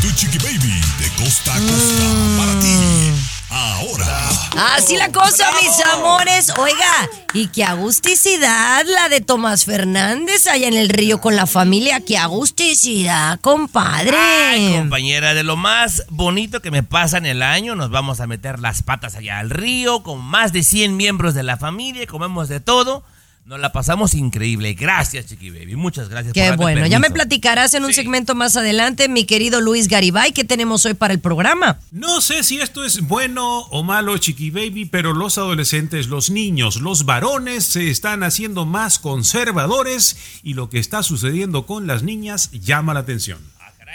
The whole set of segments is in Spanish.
Tu Chiqui Baby de costa a costa para ti. Ahora. Así la cosa, mis amores. Oiga, y qué agusticidad la de Tomás Fernández allá en el río con la familia. Qué agusticidad, compadre. Ay, compañera, de lo más bonito que me pasa en el año, nos vamos a meter las patas allá al río con más de 100 miembros de la familia, comemos de todo. Nos la pasamos increíble. Gracias, Chiqui Baby. Muchas gracias Qué por bueno. Ya me platicarás en un segmento más adelante, mi querido Luis Garibay, ¿qué tenemos hoy para el programa? No sé si esto es bueno o malo, Chiqui Baby, pero los adolescentes, los niños, los varones se están haciendo más conservadores y lo que está sucediendo con las niñas llama la atención.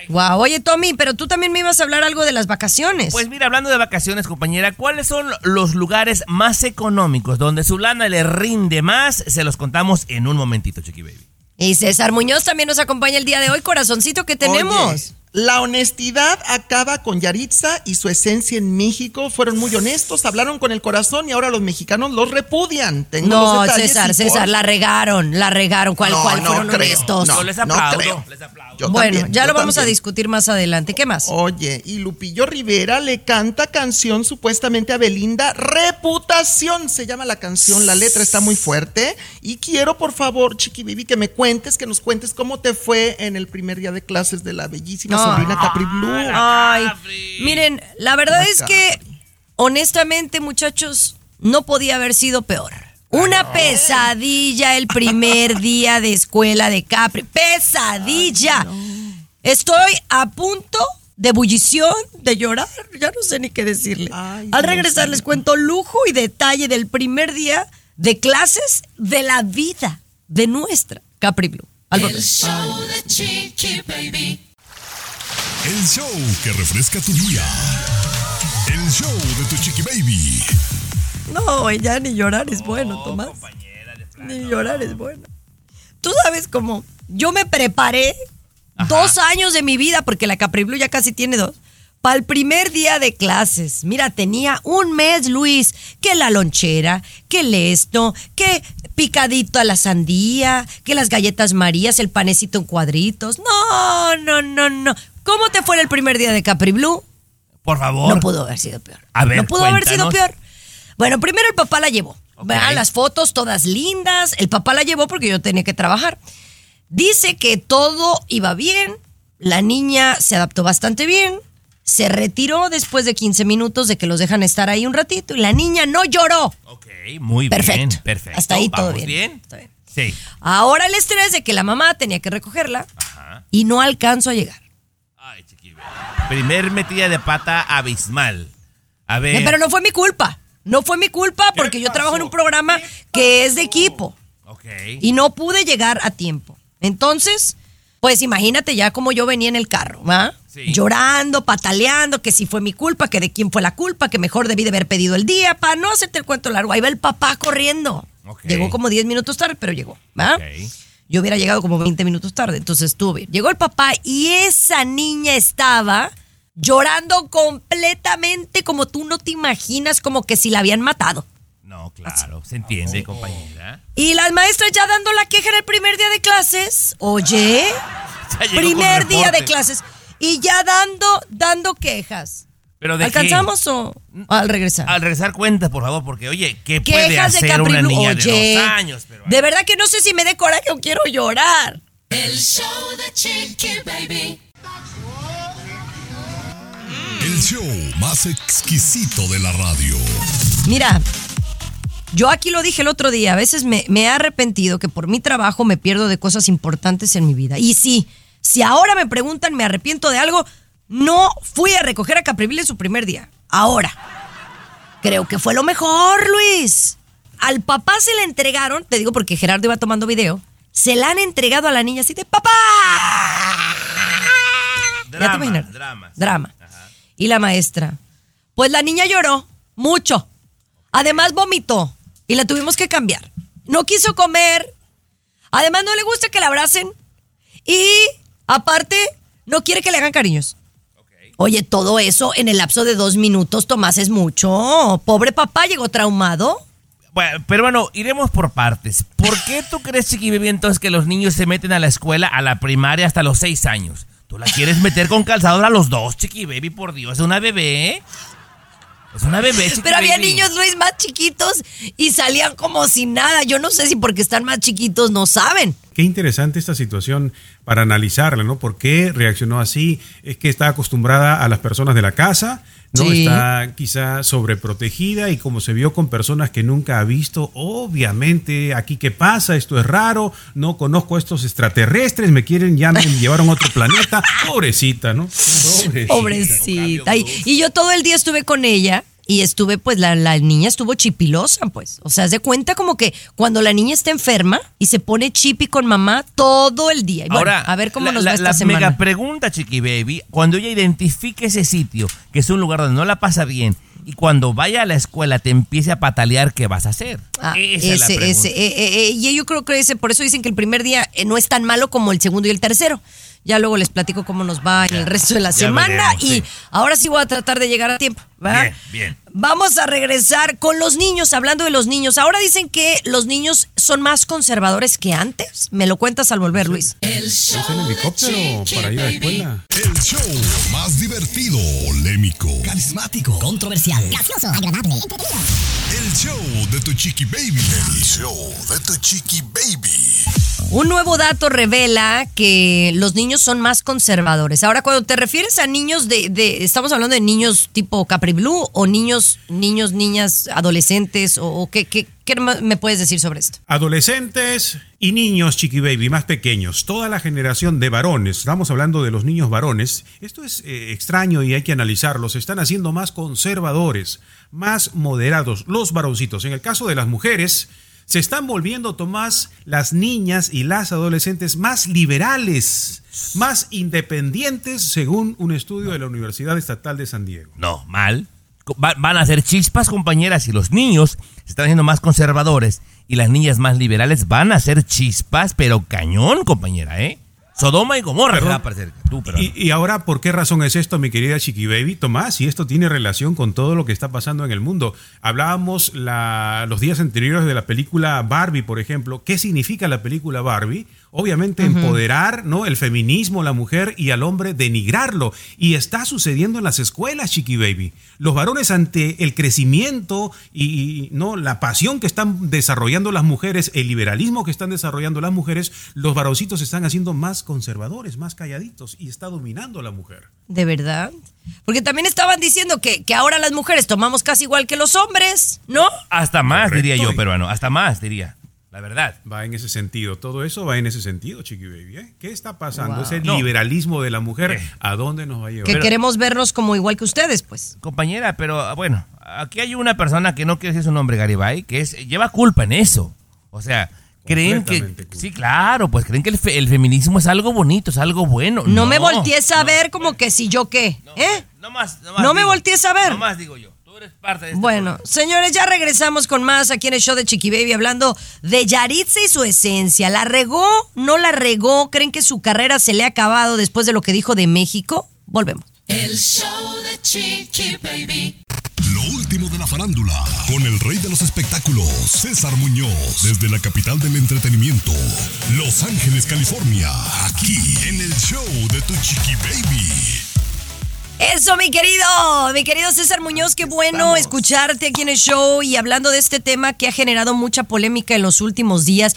Wow, oye Tommy, pero tú también me ibas a hablar algo de las vacaciones. Pues mira, hablando de vacaciones, compañera, ¿cuáles son los lugares más económicos donde su lana le rinde más? Se los contamos en un momentito, Chiqui Baby. Y César Muñoz también nos acompaña el día de hoy, corazoncito, ¿qué tenemos? Oye, la honestidad acaba con Yaritza y su esencia en México. Fueron muy honestos, hablaron con el corazón y ahora los mexicanos los repudian. Tengo No, los detalles César, César, por- la regaron, la regaron. ¿Cuál, No, cuál no fueron creo, honestos? no, Yo les no aplaudo, creo. les aplaudo. Yo bueno, también, ya yo lo vamos a discutir más adelante. ¿Qué más? Oye, y Lupillo Rivera le canta canción supuestamente a Belinda. Reputación se llama la canción. La letra está muy fuerte. Y quiero, por favor, Chiqui Baby, que me cuentes, que nos cuentes cómo te fue en el primer día de clases de la bellísima No. Sobrina Capri Blue. Ay, miren, la verdad es que, honestamente, muchachos, no podía haber sido peor. Una pesadilla el primer día de escuela de Capri. Pesadilla. Estoy a punto de ebullición, de llorar. Ya no sé ni qué decirle. Ay, Al regresar les cuento lujo y detalle del primer día de clases de la vida de nuestra Capri Blue. Al volver. El show que refresca tu día. El show de tu Chiqui Baby. No, ya ni llorar es bueno, Tomás. Ni llorar es bueno. Tú sabes cómo yo me preparé dos años de mi vida, porque la Capri Blue ya casi tiene dos, para el primer día de clases. Mira, tenía un mes, Luis, que la lonchera, que el esto, que picadito a la sandía, que las galletas marías, el panecito en cuadritos. No, no, no, no. ¿Cómo te fue el primer día de Capri Blue? Por favor. No pudo haber sido peor. A ver, no pudo haber sido peor. Bueno, primero el papá la llevó. Vean las fotos todas lindas. El papá la llevó porque yo tenía que trabajar. Dice que todo iba bien. La niña se adaptó bastante bien. Se retiró después de 15 minutos de que los dejan estar ahí un ratito y la niña no lloró. Ok, muy Perfecto. bien, perfecto. Hasta ahí todo ¿Vamos bien. Está bien. Sí. Ahora el estrés de que la mamá tenía que recogerla y no alcanzó a llegar. Primer metida de pata abismal. A ver. Pero no fue mi culpa. No fue mi culpa porque yo trabajo en un programa que es de equipo. Ok. y no pude llegar a tiempo. Entonces, pues imagínate ya como yo venía en el carro, ¿va? Sí. Llorando, pataleando, que si fue mi culpa, que de quién fue la culpa, que mejor debí de haber pedido el día, para no hacerte el cuento largo. Ahí va el papá corriendo. Llegó como 10 minutos tarde, pero llegó, ¿va? Ok. Yo hubiera llegado como 20 minutos tarde, entonces bien. Llegó el papá y esa niña estaba llorando completamente como tú no te imaginas, como que si la habían matado. No, claro. Se entiende, compañera. Y las maestras ya dando la queja en el primer día de clases. Oye, primer día de clases. Y ya dando, dando quejas. ¿Pero de qué? ¿Alcanzamos o al regresar? Al regresar cuenta, por favor, porque oye, ¿qué Quejas de hacer una niña Oye, de dos años? Pero, de verdad que no sé si me dé coraje o quiero llorar. El show de Chiqui Baby. show más exquisito de la radio. Mira, yo aquí lo dije el otro día, a veces me, me he arrepentido que por mi trabajo me pierdo de cosas importantes en mi vida. Y sí, si ahora me preguntan, me arrepiento de algo, no fui a recoger a Caprivil en su primer día. Ahora, creo que fue lo mejor, Luis. Al papá se le entregaron, te digo porque Gerardo iba tomando video, se la han entregado a la niña así de papá. Ya te Drama, imaginas. drama. Drama. Y la maestra. Pues la niña lloró mucho. Además vomitó y la tuvimos que cambiar. No quiso comer. Además no le gusta que la abracen. Y aparte no quiere que le hagan cariños. Oye, todo eso en el lapso de dos minutos, Tomás, es mucho. Pobre papá llegó traumado. Pero bueno, iremos por partes. ¿Por qué tú crees, Chiqui Baby, entonces que los niños se meten a la escuela, a la primaria, hasta los seis años? ¿Tú la quieres meter con calzador a los dos, Chiqui Baby? Por Dios, es una bebé. Es una bebé, Chiqui Pero había niños, Luis, más chiquitos y salían como sin nada. Yo no sé si porque están más chiquitos no saben. Qué interesante esta situación para analizarla, ¿no? ¿Por qué reaccionó así? Es que está acostumbrada a las personas de la casa, ¿no? Sí. Está quizá sobreprotegida y como se vio con personas que nunca ha visto, obviamente, aquí qué pasa, esto es raro, no conozco a estos extraterrestres, me quieren, ya me llevaron a otro planeta. Pobrecita, ¿no? Pobrecita. Pobrecita. Y, y yo todo el día estuve con ella y estuve, pues la, la niña estuvo chipilosa, pues. O sea, haz de cuenta como que cuando la niña está enferma y se pone chipi con mamá todo el día. Y bueno, Ahora, a ver cómo la, nos la- va esta la semana. mega pregunta, Chiqui Baby, cuando ella identifique ese sitio, que es un lugar donde no la pasa bien, y cuando vaya a la escuela te empiece a patalear, ¿qué vas a hacer? Ah, Esa es la ese, eh, eh, eh, y yo creo que ese, por eso dicen que el primer día eh, no es tan malo como el segundo y el tercero. Ya luego les platico cómo nos va en el resto de la semana. veremos, y sí. ahora sí voy a tratar de llegar a tiempo. ¿Verdad? Bien, bien. Vamos a regresar con los niños, hablando de los niños. Ahora dicen que los niños son más conservadores que antes. Me lo cuentas al volver, Luis. ¿Es el helicóptero para ir a la escuela? El show más divertido, polémico, carismático, controversial, gracioso, agradable, entretenido. el show de tu chiqui baby. El show de tu chiqui baby. Un nuevo dato revela que los niños son más conservadores. Ahora, cuando te refieres a niños de, de- estamos hablando de niños tipo Blue o niños, niños, niñas, adolescentes o, qué, me puedes decir sobre esto? Adolescentes y niños chiqui baby más pequeños, toda la generación de varones, estamos hablando de los niños varones, esto es eh, extraño y hay que analizarlo, se están haciendo más conservadores, más moderados, los varoncitos. En el caso de las mujeres, se están volviendo, Tomás, las niñas y las adolescentes más liberales, más independientes, según un estudio de la Universidad Estatal de San Diego. No, mal. Van a ser chispas, compañeras, y los niños se están haciendo más conservadores y las niñas más liberales van a ser chispas, pero cañón, compañera, ¿eh? Sodoma y Gomorra. Tú, pero Y, y ahora, ¿por qué razón es esto, mi querida Chiqui Baby? Tomás, y esto tiene relación con todo lo que está pasando en el mundo. Hablábamos la- los días anteriores de la película Barbie, por ejemplo. ¿Qué significa la película Barbie? Obviamente empoderar, ¿no? El feminismo, la mujer y al hombre denigrarlo. Y está sucediendo en las escuelas, Chiqui Baby. Los varones ante el crecimiento y, y, no la pasión que están desarrollando las mujeres, el liberalismo que están desarrollando las mujeres, los varoncitos se están haciendo más conservadores, más calladitos y está dominando a la mujer. ¿De verdad? Porque también estaban diciendo que, que ahora las mujeres tomamos casi igual que los hombres, ¿no? hasta más, Correcto. diría yo, peruano. Hasta más, diría. La verdad. Va en ese sentido, todo eso va en ese sentido, Chiqui Baby. ¿eh? ¿Qué está pasando? Wow. Ese No. liberalismo de la mujer, ¿Qué? ¿a dónde nos va a llevar? Que queremos vernos como igual que ustedes, pues. Compañera, pero ah, bueno, aquí hay una persona que no quiere decir su nombre, Garibay, que es lleva culpa en eso. O sea, creen que... Culpa. Sí, claro, pues creen que el, fe- el feminismo es algo bonito, es algo bueno. No, me voltees a ver como que si yo qué, ¿eh? No más, no más No me voltees a ver. No más digo yo. Tú eres parte de este Bueno, señores, ya regresamos con más aquí en el show de Chiqui Baby hablando de Yaritza y su esencia. ¿La regó? ¿No la regó? ¿Creen que su carrera se le ha acabado después de lo que dijo de México? Volvemos. El show de Chiqui Baby. Lo último de la farándula, con el rey de los espectáculos, César Muñoz, desde la capital del entretenimiento, Los Ángeles, California, aquí en el show de Tu Chiqui Baby. Eso, mi querido, mi querido César Muñoz, qué bueno escucharte aquí en el show y hablando de este tema que ha generado mucha polémica en los últimos días,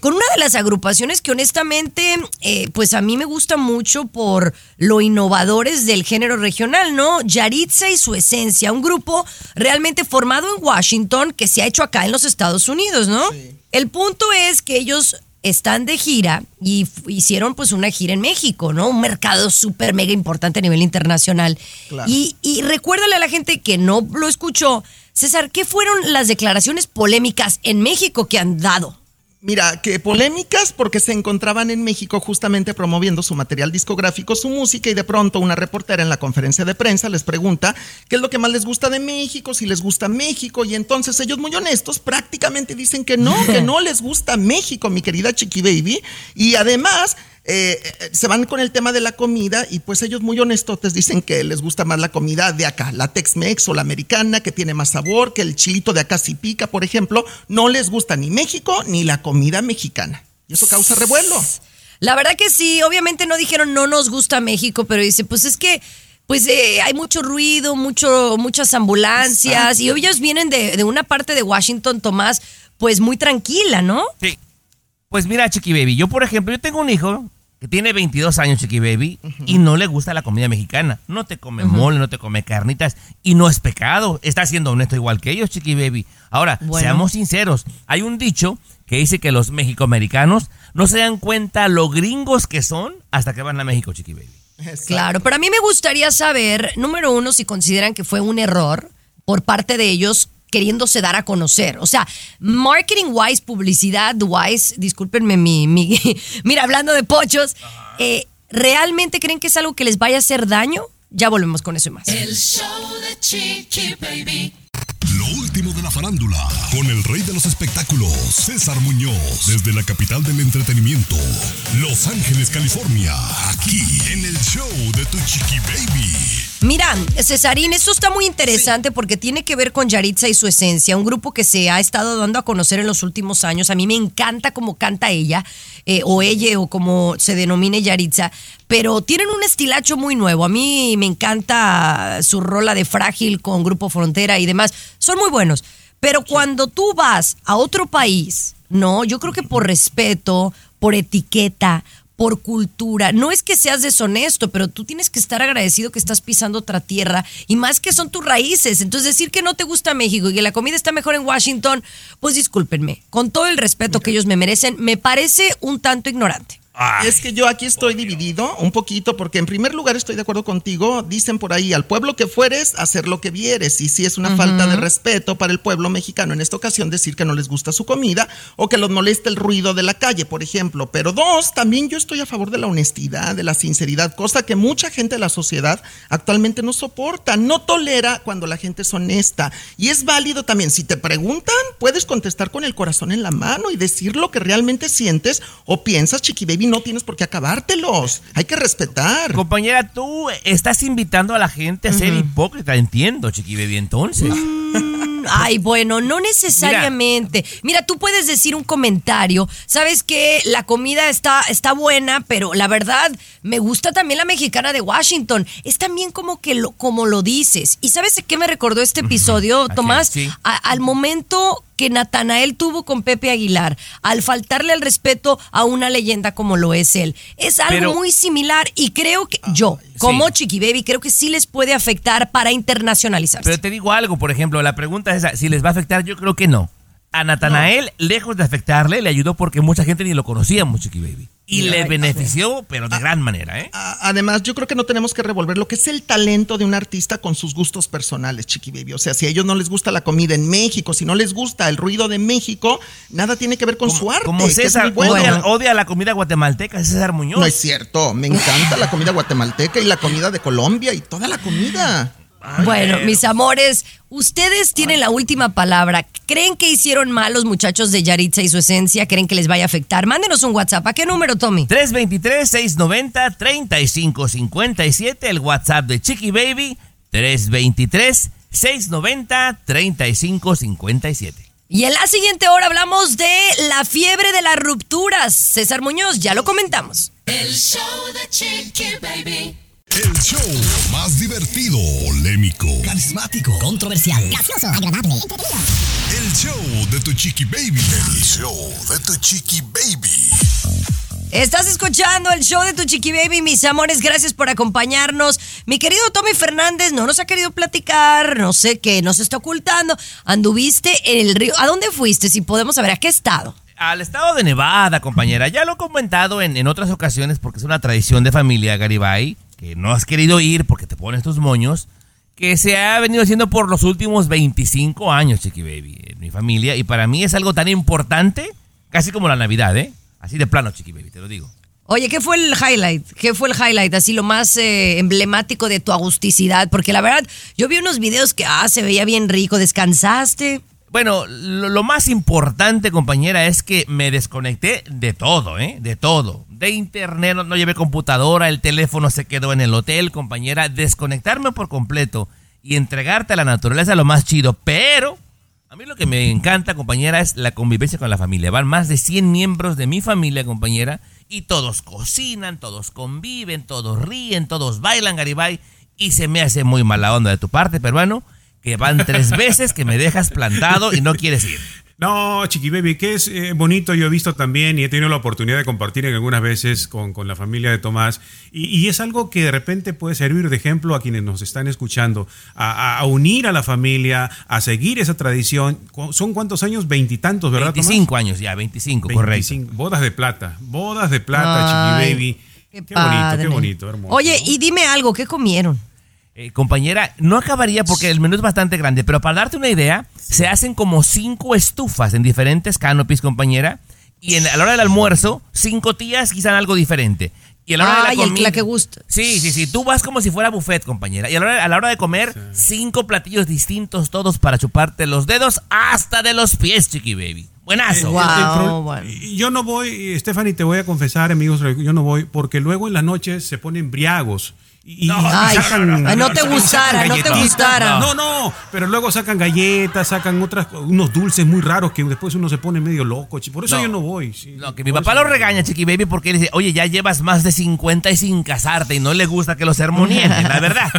con una de las agrupaciones que honestamente, eh, pues a mí me gusta mucho por lo innovadores del género regional, ¿no? Yaritza y su esencia, un grupo realmente formado en Washington que se ha hecho acá en los Estados Unidos, ¿no? El punto es que ellos están de gira y hicieron pues una gira en México, ¿no? Un mercado súper mega importante a nivel internacional. Claro. Y, y recuérdale a la gente que no lo escuchó, César, ¿qué fueron las declaraciones polémicas en México que han dado? Mira, que polémicas porque se encontraban en México justamente promoviendo su material discográfico, su música y de pronto una reportera en la conferencia de prensa les pregunta qué es lo que más les gusta de México, si les gusta México. Y entonces ellos muy honestos prácticamente dicen que no, que no les gusta México, mi querida Chiqui Baby. Y además eh, eh, se van con el tema de la comida y pues ellos muy honestotes dicen que les gusta más la comida de acá, la Tex-Mex o la americana, que tiene más sabor, que el chilito de acá si pica, por ejemplo, no les gusta ni México ni la comida mexicana. Y eso causa revuelo. La verdad que sí, obviamente no dijeron no nos gusta México, pero dice, pues es que pues eh, hay mucho ruido, mucho, muchas ambulancias y ellos vienen de, de una parte de Washington, Tomás, pues muy tranquila, ¿no? Sí. Pues mira, Chiqui Baby, yo por ejemplo, yo tengo un hijo que tiene 22 años, Chiqui Baby, y no le gusta la comida mexicana. No te come mole, no te come carnitas, y no es pecado. Está siendo honesto igual que ellos, Chiqui Baby. Ahora, Bueno. seamos sinceros, hay un dicho que dice que los mexicoamericanos no se dan cuenta lo gringos que son hasta que van a México, Chiqui Baby. Claro, pero a mí me gustaría saber, número uno, si consideran que fue un error por parte de ellos queriéndose dar a conocer. O sea, marketing wise, publicidad wise, discúlpenme mi, mi mira, hablando de pochos, eh, ¿realmente creen que es algo que les vaya a hacer daño? Ya volvemos con eso y más. El show de Chiqui Baby. Lo último de la farándula, con el rey de los espectáculos, César Muñoz, desde la capital del entretenimiento, Los Ángeles, California, aquí en el show de Tu Chiqui Baby. Mira, Cesarín, esto está muy interesante porque tiene que ver con Yaritza y su esencia, un grupo que se ha estado dando a conocer en los últimos años. A mí me encanta cómo canta ella, eh, o ella, o como se denomine Yaritza, pero tienen un estilacho muy nuevo. A mí me encanta su rola de Frágil con Grupo Frontera y demás. Son muy buenos. Pero cuando tú vas a otro país, no, yo creo que por respeto, por etiqueta, por cultura. No es que seas deshonesto, pero tú tienes que estar agradecido que estás pisando otra tierra y más que son tus raíces. Entonces decir que no te gusta México y que la comida está mejor en Washington, pues discúlpenme, con todo el respeto que ellos me merecen, me parece un tanto ignorante. Es que yo aquí estoy dividido un poquito porque en primer lugar estoy de acuerdo contigo, dicen por ahí, al pueblo que fueres, hacer lo que vieres. Y si es una falta de respeto para el pueblo mexicano en esta ocasión decir que no les gusta su comida o que los molesta el ruido de la calle, por ejemplo. Pero dos, también yo estoy a favor de la honestidad, de la sinceridad, cosa que mucha gente de la sociedad actualmente no soporta, no tolera cuando la gente es honesta. Y es válido también, si te preguntan, puedes contestar con el corazón en la mano y decir lo que realmente sientes o piensas, chiqui baby, no tienes por qué acabártelos. Hay que respetar. Compañera, tú estás invitando a la gente a ser hipócrita, entiendo, Chiqui Baby, entonces. Mm, Ay, bueno, no necesariamente. Mira, tú puedes decir un comentario. Sabes que la comida está, está buena, pero la verdad, me gusta también la mexicana de Washington. Es también como que lo, como lo dices. ¿Y sabes qué me recordó este episodio, Tomás? sí. A- al momento que Natanael tuvo con Pepe Aguilar, al faltarle el respeto a una leyenda como lo es él. Es algo Pero- muy similar y creo que yo, como Chiqui Baby, creo que sí les puede afectar para internacionalizarse. Pero te digo algo, por ejemplo, la pregunta es esa, si les va a afectar, yo creo que no. A Natanael, lejos de afectarle, le ayudó porque mucha gente ni lo conocía, Chiqui Baby. Y Mira, le benefició, pero de gran manera, ¿eh? A- Además, yo creo que no tenemos que revolver lo que es el talento de un artista con sus gustos personales, Chiqui Baby. O sea, si a ellos no les gusta la comida en México, si no les gusta el ruido de México, nada tiene que ver con su arte. Como César muy bueno. odia, odia la comida guatemalteca, César Muñoz. No es cierto, me encanta la comida guatemalteca y la comida de Colombia y toda la comida. Bueno, mis amores, ustedes tienen la última palabra. ¿Creen que hicieron mal los muchachos de Yaritza y su esencia? ¿Creen que les vaya a afectar? Mándenos un WhatsApp. ¿A qué número, Tommy? 323-690-3557, el WhatsApp de Chiqui Baby, 323-690-3557. Y en la siguiente hora hablamos de la fiebre de las rupturas. César Muñoz, ya lo comentamos. El show de Chiqui Baby. El show más divertido, polémico, carismático, controversial, gracioso, agradable, entretenido. El show de tu chiqui baby. El show de tu chiqui baby. Estás escuchando el show de tu chiqui baby, mis amores. Gracias por acompañarnos. Mi querido Tommy Fernández no nos ha querido platicar, no sé qué, nos está ocultando. Anduviste en el río. ¿A dónde fuiste? Si podemos saber, ¿a qué estado? Al estado de Nevada, compañera. Ya lo he comentado en, en otras ocasiones porque es una tradición de familia, Garibay, no has querido ir porque te pones tus moños, que se ha venido haciendo por los últimos 25 años, Chiqui Baby, en mi familia. Y para mí es algo tan importante, casi como la Navidad, ¿eh? Así de plano, Chiqui Baby, te lo digo. Oye, ¿qué fue el highlight? ¿Qué fue el highlight? Así lo más eh, emblemático de tu agusticidad. Porque la verdad, yo vi unos videos que, ah, se veía bien rico. ¿Descansaste? Bueno, lo, lo, más importante, compañera, es que me desconecté de todo, ¿eh? De todo. De internet, no, llevé computadora, el teléfono se quedó en el hotel, compañera. Desconectarme por completo y entregarte a la naturaleza lo más chido. Pero a mí lo que me encanta, compañera, es la convivencia con la familia. Van más de 100 miembros de mi familia, compañera, y todos cocinan, todos conviven, todos ríen, todos bailan, Garibay. Y se me hace muy mala onda de tu parte, peruano que van tres veces que me dejas plantado y no quieres ir. No, Chiqui Baby, que es eh, bonito, yo he visto también y he tenido la oportunidad de compartir en algunas veces con, con la familia de Tomás. Y, y, es algo que de repente puede servir de ejemplo a quienes nos están escuchando, a, a unir a la familia, a seguir esa tradición. ¿Son cuántos años? Veintitantos, ¿verdad? 25 Tomás? años ya, 25, 25, correcto. Bodas de plata, bodas de plata, Ay, Chiqui Baby. Qué, qué bonito, qué bonito, hermoso. Oye, y dime algo, ¿qué comieron? Eh, compañera, no acabaría porque el menú es bastante grande, pero para darte una idea, se hacen como cinco estufas en diferentes canopies, compañera, y en, a la hora del almuerzo, cinco tías quizás algo diferente. Y a la hora Ay, de la comida. la que gusta. Sí, sí, sí. Tú vas como si fuera buffet, compañera. Y a la hora, a la hora de comer, sí. cinco platillos distintos, todos para chuparte los dedos hasta de los pies, chiqui baby. Buenazo. Wow, el pro- bueno. Yo no voy, Stephanie, te voy a confesar, amigos, yo no voy porque luego en la noche se ponen briagos. Y, Ay, sacan, ay, no te gustara, no te gustara. No, no, pero luego sacan galletas, sacan otras, unos dulces muy raros que después uno se pone medio loco. Por eso No. yo no voy. sí. No, que mi papá eso lo no. regaña, Chiqui Baby, porque él dice, oye, ya llevas más de 50 y sin casarte y no le gusta que lo sermonien, la verdad.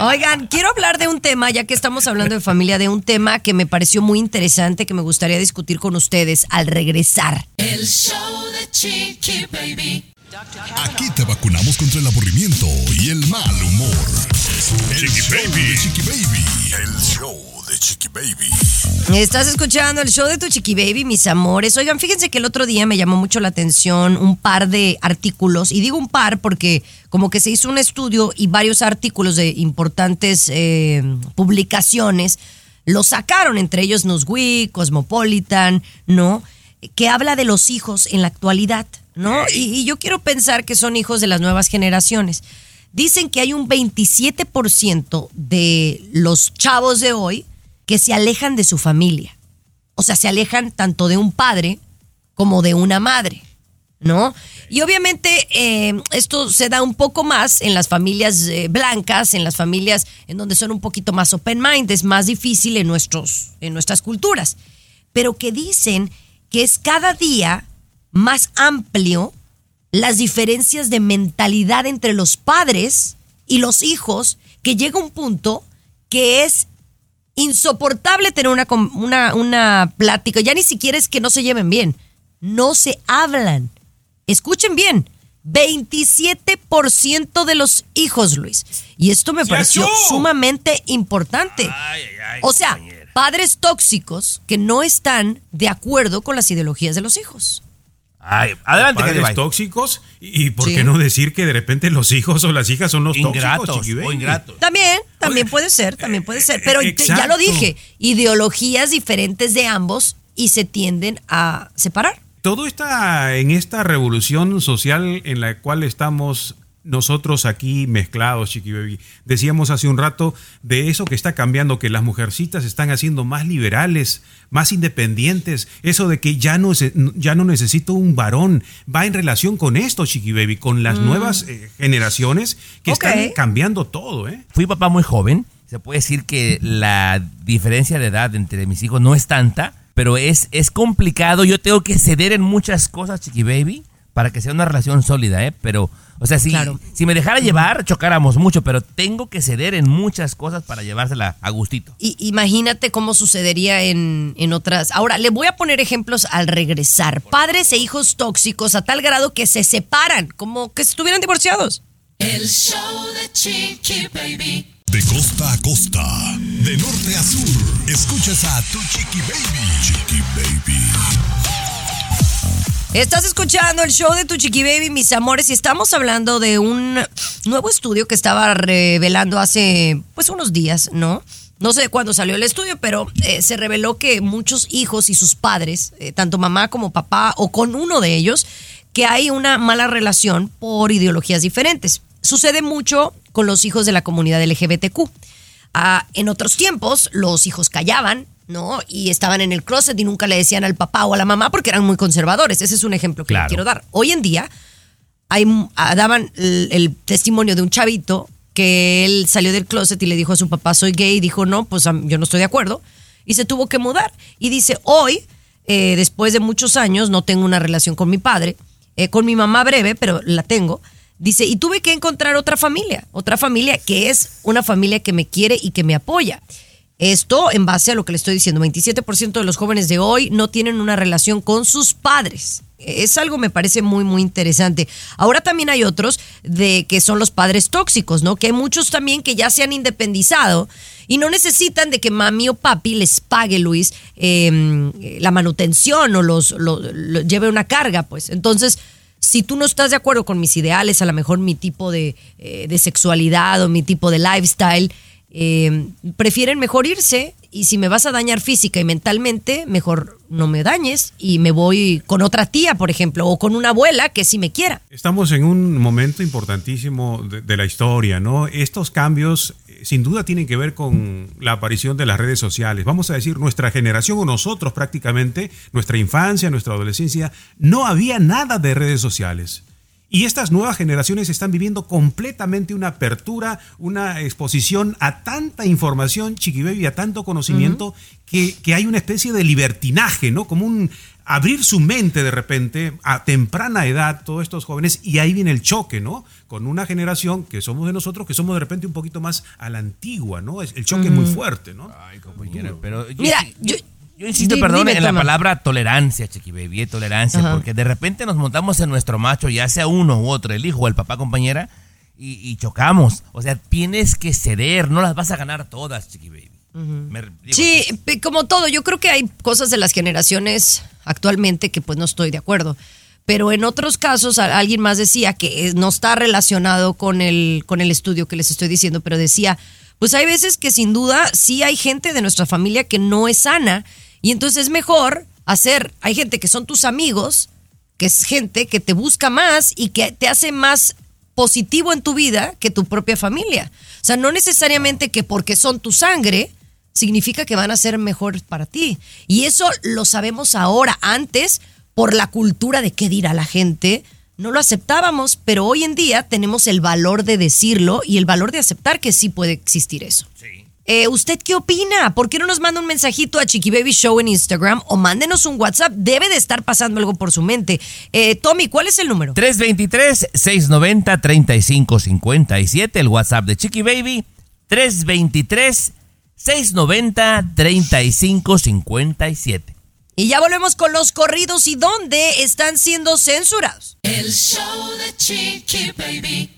Oigan, quiero hablar de un tema, ya que estamos hablando de familia, de un tema que me pareció muy interesante, que me gustaría discutir con ustedes al regresar. El show de Chiqui Baby. Aquí te vacunamos contra el aburrimiento y el mal humor. El Chiqui show Baby. de Chiqui Baby. El show de Chiqui Baby. Estás escuchando el show de tu chiqui baby, mis amores. Oigan, fíjense que el otro día me llamó mucho la atención un par de artículos, y digo un par porque como que se hizo un estudio y varios artículos de importantes eh, publicaciones los sacaron, entre ellos Newsweek, Cosmopolitan, ¿no? Que habla de los hijos en la actualidad, ¿no? Y, y yo quiero pensar que son hijos de las nuevas generaciones. Dicen que hay un 27% de los chavos de hoy que se alejan de su familia. O sea, se alejan tanto de un padre como de una madre, ¿no? Y obviamente eh, esto se da un poco más en las familias eh, blancas, en las familias en donde son un poquito más open mind, es más difícil en, nuestros, en nuestras culturas. Pero que dicen que es cada día más amplio las diferencias de mentalidad entre los padres y los hijos, que llega un punto que es insoportable tener una, una, una plática. Ya ni siquiera es que no se lleven bien, no se hablan. Escuchen bien, 27% de los hijos, Luis. Y esto me pareció sumamente importante. ay, ay, o sea. Padres tóxicos que no están de acuerdo con las ideologías de los hijos. ay, adelante, Padres tóxicos y, y por Sí. qué no decir que de repente los hijos o las hijas son los Ingratos tóxicos, o ingratos. También, también puede ser, también puede ser. Pero eh, ya lo dije, ideologías diferentes de ambos y se tienden a separar. Todo está en esta revolución social en la cual estamos nosotros aquí mezclados, Chiqui Baby. Decíamos hace un rato de eso que está cambiando, que las mujercitas se están haciendo más liberales, más independientes. Eso de que ya no, se- ya no necesito un varón. Va en relación con esto, Chiqui Baby, con las nuevas eh, generaciones que Mm. Están cambiando todo, ¿eh? Fui papá muy joven. Se puede decir que la diferencia de edad entre mis hijos no es tanta, pero es, es complicado. Yo tengo que ceder en muchas cosas, Chiqui Baby, para que sea una relación sólida, ¿eh? Pero, o sea, si, Claro. si me dejara llevar, chocáramos mucho, pero tengo que ceder en muchas cosas para llevársela a gustito. Y imagínate cómo sucedería en, en otras. Ahora, le voy a poner ejemplos al regresar. Padres e hijos tóxicos a tal grado que se separan, como que estuvieran divorciados. El show de Chiqui Baby. De costa a costa, de norte a sur, escuchas a tu chiqui baby. Chiqui baby. Estás escuchando el show de Tu Chiqui Baby, mis amores, y estamos hablando de un nuevo estudio que estaba revelando hace pues unos días, ¿no? No sé cuándo salió el estudio, pero eh, se reveló que muchos hijos y sus padres, eh, tanto mamá como papá, o con uno de ellos, que hay una mala relación por ideologías diferentes. Sucede mucho con los hijos de la comunidad LGBTQ. Ah, en otros tiempos, los hijos callaban, ¿no? Y estaban en el closet y nunca le decían al papá o a la mamá porque eran muy conservadores. Ese es un ejemplo que Claro. le quiero dar. Hoy en día, hay, ah, daban el, el testimonio de un chavito que él salió del closet y le dijo a su papá, soy gay, y dijo, no, pues yo no estoy de acuerdo, y se tuvo que mudar. Y dice, hoy, eh, después de muchos años, no tengo una relación con mi padre, eh, con mi mamá breve, pero la tengo. Dice, y tuve que encontrar otra familia, otra familia que es una familia que me quiere y que me apoya. Esto en base a lo que le estoy diciendo, 27% de los jóvenes de hoy no tienen una relación con sus padres. Es algo me parece muy muy interesante. Ahora también hay otros de que son los padres tóxicos, ¿no? Que hay muchos también que ya se han independizado y no necesitan de que mami o papi les pague, Luis, eh, la manutención o los, lo- lo- lleve una carga, pues. Entonces, si tú no estás de acuerdo con mis ideales, a lo mejor mi tipo de, eh, de sexualidad o mi tipo de lifestyle, eh, prefieren mejor irse y si me vas a dañar física y mentalmente, mejor no me dañes y me voy con otra tía, por ejemplo, o con una abuela que sí me quiera. Estamos en un momento importantísimo de, de la historia, ¿no? Estos cambios eh, sin duda tienen que ver con la aparición de las redes sociales. Vamos a decir, nuestra generación o nosotros prácticamente, nuestra infancia, nuestra adolescencia, no había nada de redes sociales. Y estas nuevas generaciones están viviendo completamente una apertura, una exposición a tanta información, Chiqui Baby, a tanto conocimiento, que, que hay una especie de libertinaje, ¿no? Como un abrir su mente de repente a temprana edad, todos estos jóvenes, y ahí viene el choque, ¿no? Con una generación que somos de nosotros, que somos de repente un poquito más a la antigua, ¿no? El choque es muy fuerte, ¿no? Ay, compañera, pero yo, Mira, yo, yo- insisto, Di- perdón, dime, en la palabra tolerancia, Chiqui Baby, eh, tolerancia, Ajá. porque de repente nos montamos en nuestro macho, ya sea uno u otro, el hijo o el papá, compañera, y, y chocamos. O sea, tienes que ceder, no las vas a ganar todas, Chiqui Baby. Me- digo, Sí, como todo, yo creo que hay cosas de las generaciones actualmente que pues no estoy de acuerdo. Pero en otros casos, alguien más decía que eh, no está relacionado con el, con el estudio que les estoy diciendo, pero decía, pues hay veces que sin duda sí hay gente de nuestra familia que no es sana y entonces es mejor hacer, hay gente que son tus amigos, que es gente que te busca más y que te hace más positivo en tu vida que tu propia familia. O sea, no necesariamente que porque son tu sangre significa que van a ser mejores para ti. Y eso lo sabemos ahora. Antes, por la cultura de qué dirá la gente, no lo aceptábamos, pero hoy en día tenemos el valor de decirlo y el valor de aceptar que sí puede existir eso. Eh, ¿Usted qué opina? ¿Por qué no nos manda un mensajito a Chiqui Baby Show en Instagram o mándenos un WhatsApp? Debe de estar pasando algo por su mente. Eh, Tommy, ¿cuál es el número? 323-690-3557, el WhatsApp de Chiqui Baby. 323-690-3557. Y ya volvemos con los corridos y dónde están siendo censurados. El show de Chiqui Baby.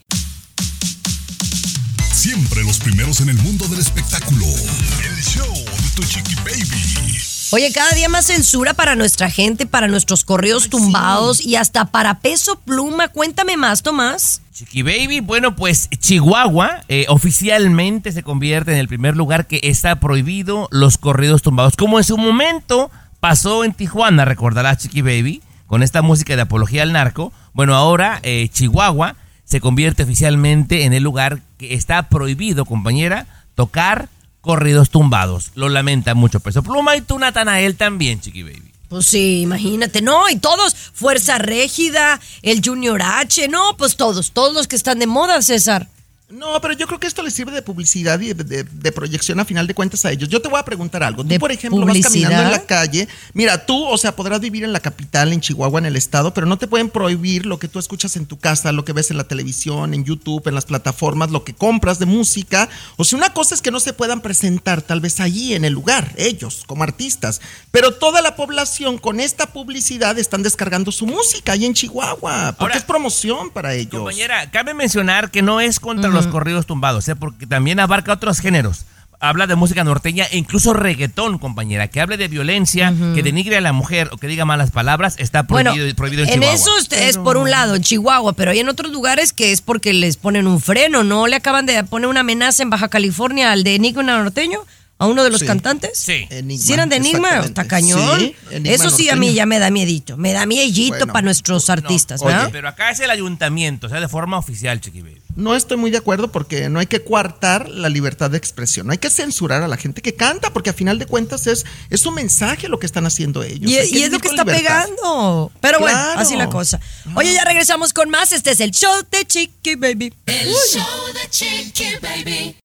Siempre los primeros en el mundo del espectáculo. El show de tu chiqui baby. Oye, cada día más censura para nuestra gente, para nuestros correos tumbados y hasta para peso pluma. Cuéntame más, Tomás. Chiqui Baby, bueno, pues Chihuahua eh, oficialmente se convierte en el primer lugar que está prohibido los corridos tumbados. Como en su momento pasó en Tijuana, recordarás Chiqui Baby, con esta música de apología al narco. Bueno, ahora eh, Chihuahua se convierte oficialmente en el lugar que está prohibido, compañera, tocar corridos tumbados. Lo lamenta mucho Peso Pluma y tú, Natanael, también, Chiqui Baby. Pues sí, imagínate, no, y todos, Fuerza Régida, el Junior H, no, pues todos, todos los que están de moda, César. No, pero yo creo que esto les sirve de publicidad y de, de- de proyección a final de cuentas a ellos. Yo te voy a preguntar algo. Tú, ¿De por ejemplo, vas caminando en publicidad? la calle. Mira, tú, o sea, podrás vivir en la capital, en Chihuahua, en el estado, pero no te pueden prohibir lo que tú escuchas en tu casa, lo que ves en la televisión, en YouTube, en las plataformas, lo que compras de música. O sea, una cosa es que no se puedan presentar tal vez allí en el lugar, ellos, como artistas. Pero toda la población con esta publicidad están descargando su música ahí en Chihuahua, porque Ahora- es promoción para ellos. Compañera, cabe mencionar que no es contra los corridos tumbados, ¿eh? porque también abarca otros géneros. Habla de música norteña e incluso reggaetón, compañera. Que hable de violencia, que denigre a la mujer o que diga malas palabras, está Bueno, prohibido, prohibido en, en Chihuahua. eso es, es por un lado, en Chihuahua, pero hay en otros lugares que es porque les ponen un freno, ¿no? Le acaban de poner una amenaza en Baja California al de Enigma Norteño, a uno de los Sí. cantantes. Sí. Enigma, Si eran de Enigma, está cañón. Sí, Enigma Eso sí a mí ya me da miedito. Me da miedito Bueno, para nuestros artistas, oye, ¿verdad? Pero acá es el ayuntamiento, o sea, de forma oficial, Chiqui Baby. No estoy muy de acuerdo porque no hay que coartar la libertad de expresión. No hay que censurar a la gente que canta porque a final de cuentas es, es un mensaje lo que están haciendo ellos. Y, es lo que está libertad. pegando. Pero bueno, así la cosa. Oye, ya regresamos con más. Este es el show de Chiqui Baby. El show de Chiqui Baby.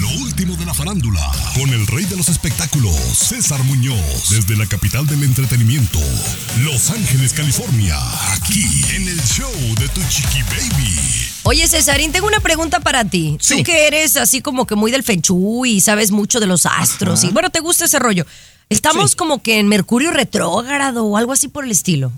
Lo último de la farándula, con el rey de los espectáculos, César Muñoz, desde la capital del entretenimiento, Los Ángeles, California, aquí en el show de Tu Chiqui Baby. Oye, Cesarín, tengo una pregunta para ti. Tú que eres así como que muy del fenchú y sabes mucho de los astros y bueno, te gusta ese rollo. Estamos Sí. como que en Mercurio retrógrado o algo así por el estilo.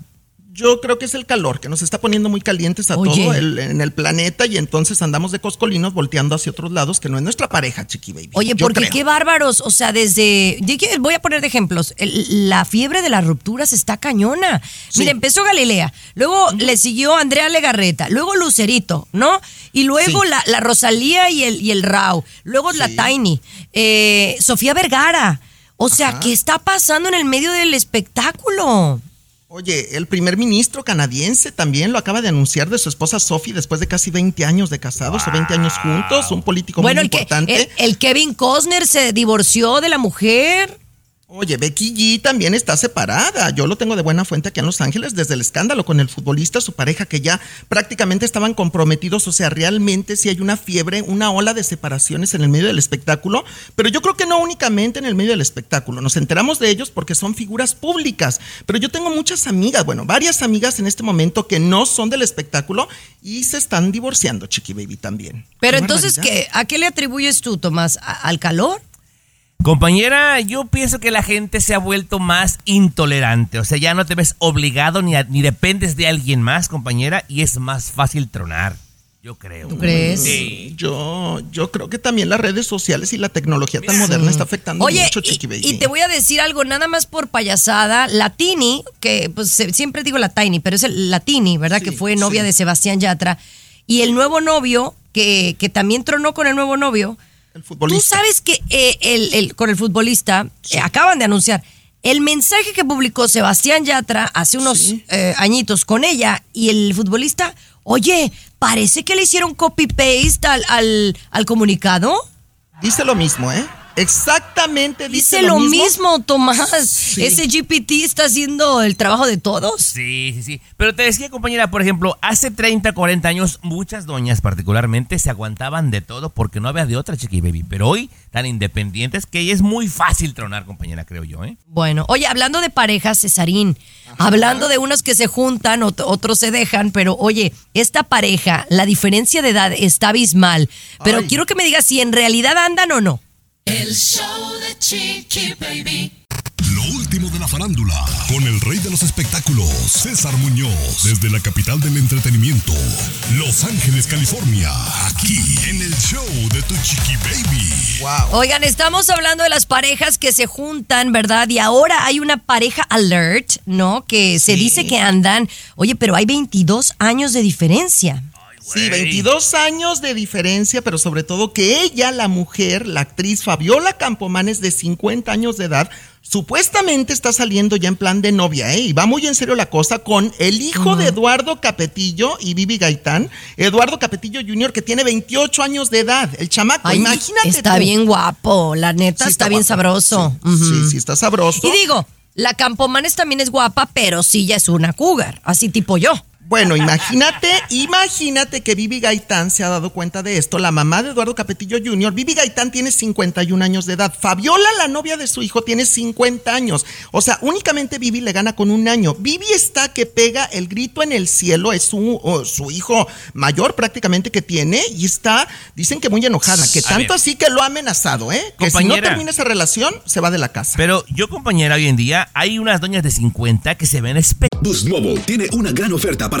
Yo creo que es el calor que nos está poniendo muy calientes a Oye. todo el- en el planeta y entonces andamos de coscolinos volteando hacia otros lados que no es nuestra pareja, chiqui baby. Oye, porque creo. qué bárbaros, o sea, desde, voy a poner de ejemplos, El- la fiebre de las rupturas está cañona. Mira, empezó Galilea, luego le siguió Andrea Legarreta, luego Lucerito, ¿no? Y luego Sí. la, la Rosalía y el, y el luego la Sí. Tiny, eh, Sofía Vergara. O sea, Ajá. ¿qué está pasando en el medio del espectáculo? Oye, el primer ministro canadiense también lo acaba de anunciar de su esposa Sophie después de casi 20 años de casados o 20 años juntos, un político bueno, muy el, que, importante. el, el Kevin Costner se divorció de la mujer. Oye, Becky G también está separada. Yo lo tengo de buena fuente aquí en Los Ángeles desde el escándalo con el futbolista, su pareja, que ya prácticamente estaban comprometidos. O sea, realmente sí hay una fiebre, una ola de separaciones en el medio del espectáculo. Pero yo creo que no únicamente en el medio del espectáculo. Nos enteramos de ellos porque son figuras públicas. Pero yo tengo muchas amigas, bueno, varias amigas en este momento que no son del espectáculo y se están divorciando, Chiqui Baby también. Pero entonces. ¿qué, ¿a qué le atribuyes tú, Tomás? ¿A- ¿Al calor? Compañera, yo pienso que la gente se ha vuelto más intolerante. O sea, ya no te ves obligado ni, a- ni dependes de alguien más, compañera, y es más fácil tronar. Yo creo. ¿Tú crees? Sí. Yo, yo creo que también las redes sociales y la tecnología tan moderna está afectando Oye, mucho, y, Chiqui Baby. y te voy a decir algo, nada más por payasada, la Tini, que pues se- siempre digo la Tiny, pero es el, la Tini, ¿verdad? Sí, que fue novia sí. de Sebastián Yatra. Y el nuevo novio, que, que también tronó con el nuevo novio. El Tú sabes que eh, el, el- con el futbolista, eh, acaban de anunciar, el mensaje que publicó Sebastián Yatra hace unos Sí. eh, añitos con ella y el futbolista, oye, parece que le hicieron copy-paste al, al, al comunicado. Dice lo mismo, ¿eh? Exactamente dice, Dice lo mismo, Tomás. Sí. Ese GPT está haciendo el trabajo de todos. Sí, sí, sí. Pero te decía, compañera, por ejemplo, hace 30, 40 años, muchas doñas particularmente se aguantaban de todo porque no había de otra, chiqui baby. Pero hoy, tan independientes que es muy fácil tronar, compañera, creo yo, ¿eh? Bueno, oye, hablando de parejas, Cesarín, hablando de unos que se juntan, ot- otros se dejan, pero oye, esta pareja, la diferencia de edad está abismal. Pero Ay. quiero que me digas si en realidad andan o no. El show de Chiqui Baby. Lo último de la farándula, con el rey de los espectáculos, César Muñoz, desde la capital del entretenimiento, Los Ángeles, California, aquí en el show de Tu Chiqui Baby. Wow. Oigan, estamos hablando de las parejas que se juntan, ¿verdad? Y ahora hay una pareja alert, ¿no? Que se dice que andan, oye, pero hay 22 años de diferencia. Sí, 22 años de diferencia, pero sobre todo que ella, la mujer, la actriz Fabiola Campomanes, de 50 años de edad, supuestamente está saliendo ya en plan de novia, ¿eh? Y va muy en serio la cosa con el hijo de Eduardo Capetillo y Vivi Gaitán, Eduardo Capetillo Jr., que tiene 28 años de edad, el chamaco, Ay, imagínate. está tú. bien guapo, la neta Sí, está, bien guapo. sabroso. Sí, sí, sí, está sabroso. Y digo, la Campomanes también es guapa, pero sí ya es una cougar, así tipo yo. Bueno, imagínate, imagínate que Vivi Gaitán se ha dado cuenta de esto. La mamá de Eduardo Capetillo Jr., Vivi Gaitán tiene 51 años de edad. Fabiola, la novia de su hijo, tiene 50 años. O sea, únicamente Vivi le gana con un año. Vivi está que pega el grito en el cielo. Es su, oh, su hijo mayor prácticamente que tiene y está, dicen que muy enojada. Que tanto así que lo ha amenazado, ¿eh? Que si no termina esa relación, se va de la casa. Pero yo, compañera, hoy en día hay unas doñas de 50 que se ven espe- Boost Mobile tiene una gran oferta para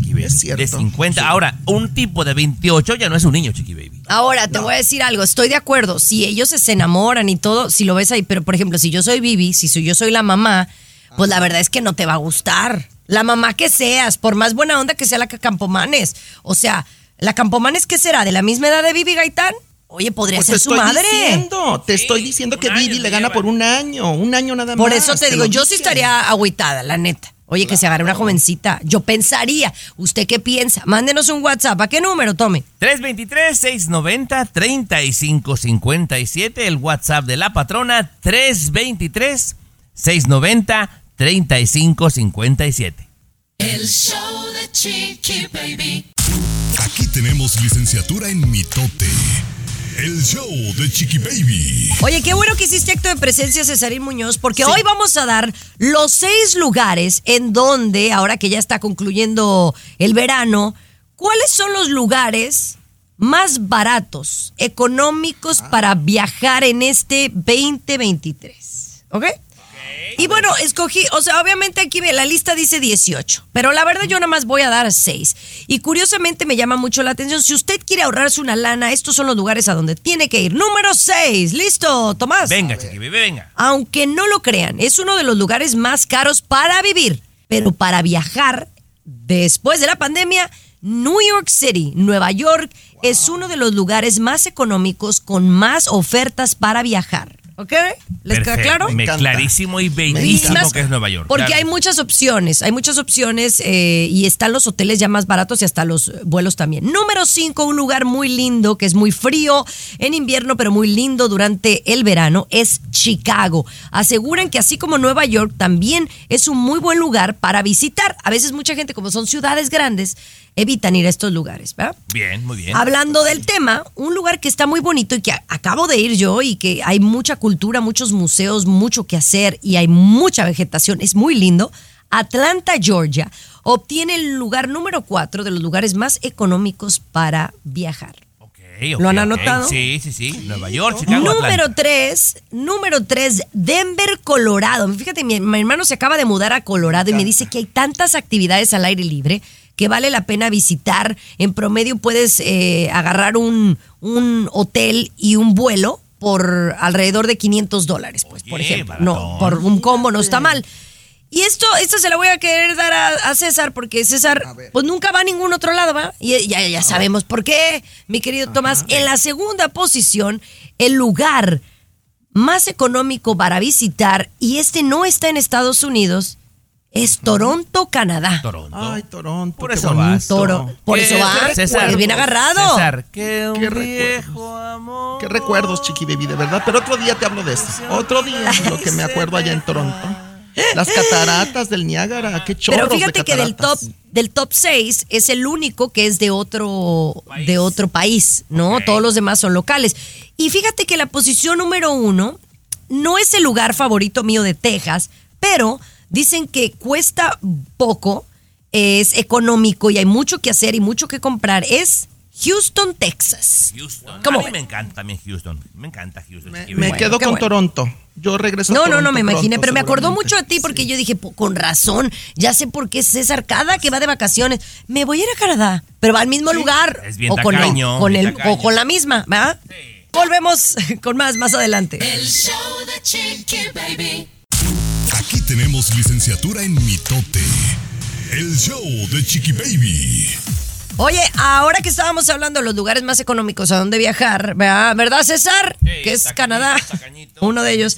Chiqui Baby. Es cierto. De 50. Ahora, un tipo de 28 ya no es un niño, Chiqui Baby. Ahora, te voy a decir algo, estoy de acuerdo, si ellos se enamoran y todo, si lo ves ahí, pero por ejemplo, si yo soy Vivi, si soy- yo soy la mamá, pues la verdad es que no te va a gustar. La mamá que seas, por más buena onda que sea la que Campomanes. O sea, la Campomanes, ¿qué será? ¿De la misma edad de Vivi Gaitán? Oye, podría Pues ser te su estoy madre. diciendo, te Sí, estoy diciendo que se le gana por un año, un año nada más. Por eso te digo, lo yo sí estaría agüitada, la neta. Oye, que se agarre una jovencita. Yo pensaría. ¿Usted qué piensa? Mándenos un WhatsApp. ¿A qué número, Tome? 323-690-3557, el WhatsApp de la patrona, 323-690-3557. El show de Chiqui Baby. Aquí tenemos licenciatura en mitote. El show de Chiqui Baby. Oye, qué bueno que hiciste acto de presencia, Cesarín Muñoz, porque hoy vamos a dar los seis lugares en donde, ahora que ya está concluyendo el verano, ¿cuáles son los lugares más baratos, económicos para viajar en este 2023? ¿Ok? Y bueno, escogí, o sea, obviamente aquí la lista dice 18, pero la verdad yo nada más voy a dar 6. Y curiosamente me llama mucho la atención, si usted quiere ahorrarse una lana, estos son los lugares a donde tiene que ir. Número 6, listo, Tomás. Venga, Chiqui venga. Aunque no lo crean, es uno de los lugares más caros para vivir, pero para viajar después de la pandemia, New York City, Nueva York, es uno de los lugares más económicos con más ofertas para viajar. ¿Ok? ¿Les queda claro? Me clarísimo y bellísimo que es Nueva York. Porque claro. hay muchas opciones, hay muchas opciones eh, y están los hoteles ya más baratos y hasta los vuelos también. Número 5, un lugar muy lindo que es muy frío en invierno, pero muy lindo durante el verano, es Chicago. Aseguran que así como Nueva York también es un muy buen lugar para visitar. A veces mucha gente, como son ciudades grandes, evitan ir a estos lugares, ¿verdad? Bien, muy bien. Hablando del tema, un lugar que está muy bonito y que acabo de ir yo y que hay mucha cultura, muchos museos, mucho que hacer y hay mucha vegetación, es muy lindo. Atlanta, Georgia, obtiene el lugar número 4 de los lugares más económicos para viajar. Ok, ok, ¿Lo han anotado? Sí, sí, sí. Nueva York, Chicago, Número. 3, número 3, Denver, Colorado. Fíjate, mi, mi hermano se acaba de mudar a Colorado y me dice que hay tantas actividades al aire libre que vale la pena visitar. En promedio puedes eh, agarrar un, un hotel y un vuelo por alrededor de 500 dólares, pues, por ejemplo. No, por un combo no está mal. Y esto, esto se la voy a querer dar a, a César, porque César, pues nunca va a ningún otro lado, ¿va? Y ya, ya sabemos por qué, mi querido Tomás. En la segunda posición, el lugar más económico para visitar, y este no está en Estados Unidos, es Toronto, Canadá. Toronto. Ay, Toronto. Por qué eso vas. Toro. Por ¿Qué? eso va, César, pues, bien agarrado. César, que un Qué viejo amor. Qué recuerdos, Chiqui Baby, de verdad. Pero otro día te hablo de eso. Otro día es lo que me acuerdo allá en Toronto. Las cataratas del Niágara, qué chorros Pero de fíjate que del top del top 6 es el único que es de otro de otro país, ¿no? Todos los demás son locales. Y fíjate que la posición número uno no es el lugar favorito mío de Texas, pero dicen que cuesta poco, es económico y hay mucho que hacer y mucho que comprar. Es Houston, Texas. Houston. ¿Cómo a mí ven? me encanta también Houston. Me encanta Houston. Me, quedo con bueno. Toronto. Yo regreso a No, no, Toronto no me imaginé, pronto, pero me acordó mucho a ti porque yo dije, po- con razón, ya sé por qué César cada que va de vacaciones, me voy a ir a Canadá, pero va al mismo lugar. Es bien o con, tacaño, con bien el, tacaño. o con la misma, ¿verdad? Volvemos con más más adelante. El show de Chiqui Baby. Aquí tenemos licenciatura en mitote. El show de Chiqui Baby. Oye, ahora que estábamos hablando de los lugares más económicos a dónde viajar, ¿verdad, ¿verdad, César? que es Canadá, uno de ellos.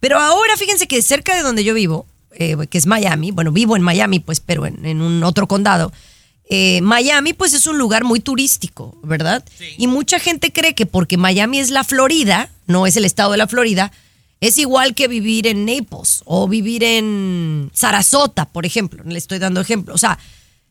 Pero ahora fíjense que cerca de donde yo vivo, eh, que es Miami, bueno, vivo en Miami, pues, pero en, en un otro condado. eh, Miami, pues, es un lugar muy turístico, ¿verdad? Y mucha gente cree que porque Miami es la Florida, no es el estado de la Florida, es igual que vivir en Naples o vivir en Sarasota, por ejemplo. Le estoy dando ejemplo. O sea,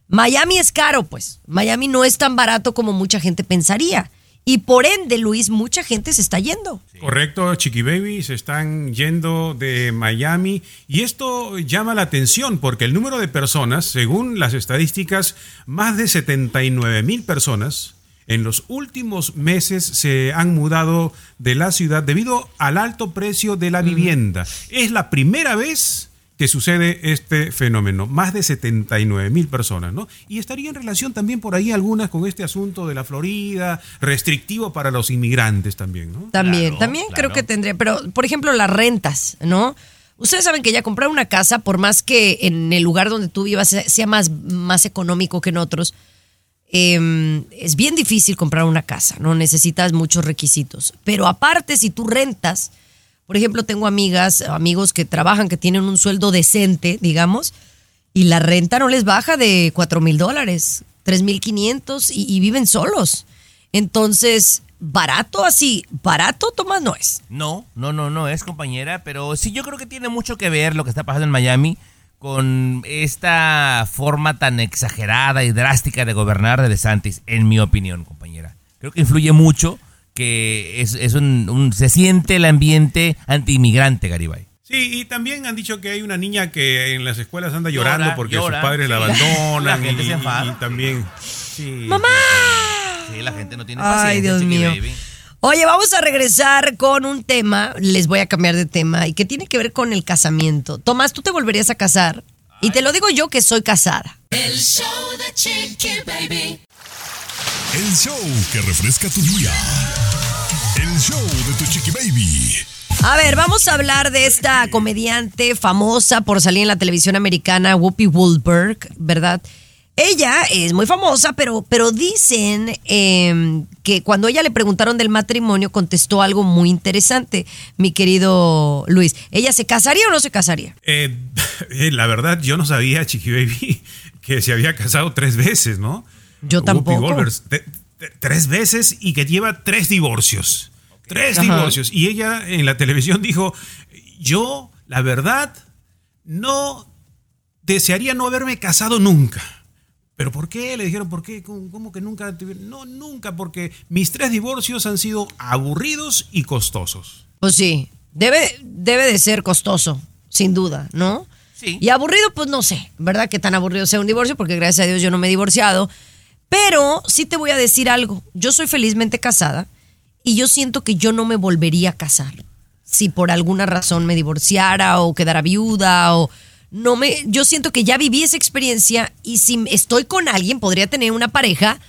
Miami es caro, pues. Miami no es tan barato como mucha gente pensaría. Y por ende, Luis, mucha gente se está yendo. Correcto, Chiqui Baby, se están yendo de Miami y esto llama la atención porque el número de personas, según las estadísticas, más de 79 mil personas en los últimos meses se han mudado de la ciudad debido al alto precio de la vivienda. Es la primera vez que sucede este fenómeno. Más de 79 mil personas, ¿no? Y estaría en relación también por ahí algunas con este asunto de la Florida, restrictivo para los inmigrantes también, ¿no? También, Claro, también creo que tendría, pero por ejemplo las rentas, ¿no? Ustedes saben que ya comprar una casa, por más que en el lugar donde tú vivas sea- sea más, más económico que en otros, eh, es bien difícil comprar una casa, ¿no? Necesitas muchos requisitos. Pero aparte, si tú rentas, por ejemplo, tengo amigas, amigos que trabajan, que tienen un sueldo decente, digamos, y la renta no les baja de 4 mil dólares, 3 mil 500 y, y viven solos. Entonces, barato así, barato, Tomás, no es. No, no, no, no es compañera, pero sí yo creo que tiene mucho que ver lo que está pasando en Miami con esta forma tan exagerada y drástica de gobernar de DeSantis, en mi opinión, compañera. Creo que influye mucho que es, es un, un- se siente el ambiente anti-inmigrante, Garibay. Sí, y también han dicho que hay una niña que en las escuelas anda Llora, llorando porque llora, sus padres la sí. abandonan La y, también... sí. ¡Mamá! Sí, la gente no tiene paciencia. Ay, Dios mío. baby. Oye, vamos a regresar con un tema, les voy a cambiar de tema, y que tiene que ver con el casamiento. Tomás, ¿tú te volverías a casar? Y te lo digo yo que soy casada. El show de Chiqui Baby. El show que refresca tu día. El show de tu Chiqui Baby. A ver, vamos a hablar de esta comediante famosa por salir en la televisión americana, Whoopi Goldberg, ¿verdad? Ella es muy famosa, pero, pero dicen eh, que cuando ella le preguntaron del matrimonio contestó algo muy interesante, mi querido Luis. ¿Ella se casaría o no se casaría? Eh, eh, la verdad, yo no sabía, Chiqui Baby, que se había casado tres veces, ¿no? Yo tampoco. Goldberg, te- te- tres veces y que lleva tres divorcios. Tres Ajá. divorcios. Y ella en la televisión dijo, yo, la verdad, no desearía no haberme casado nunca. ¿Pero por qué? Le dijeron, ¿por qué? ¿Cómo, cómo que nunca? tuvi-?" No, nunca, porque mis tres divorcios han sido aburridos y costosos. Pues sí, debe, debe de ser costoso, sin duda, ¿no? Sí. Y aburrido, pues no sé, ¿verdad? Que tan aburrido sea un divorcio, porque gracias a Dios yo no me he divorciado. Pero sí te voy a decir algo. Yo soy felizmente casada y yo siento que yo no me volvería a casar. Si por alguna razón me divorciara o quedara viuda o no me. Yo siento que ya viví esa experiencia y si estoy con alguien, podría tener una pareja,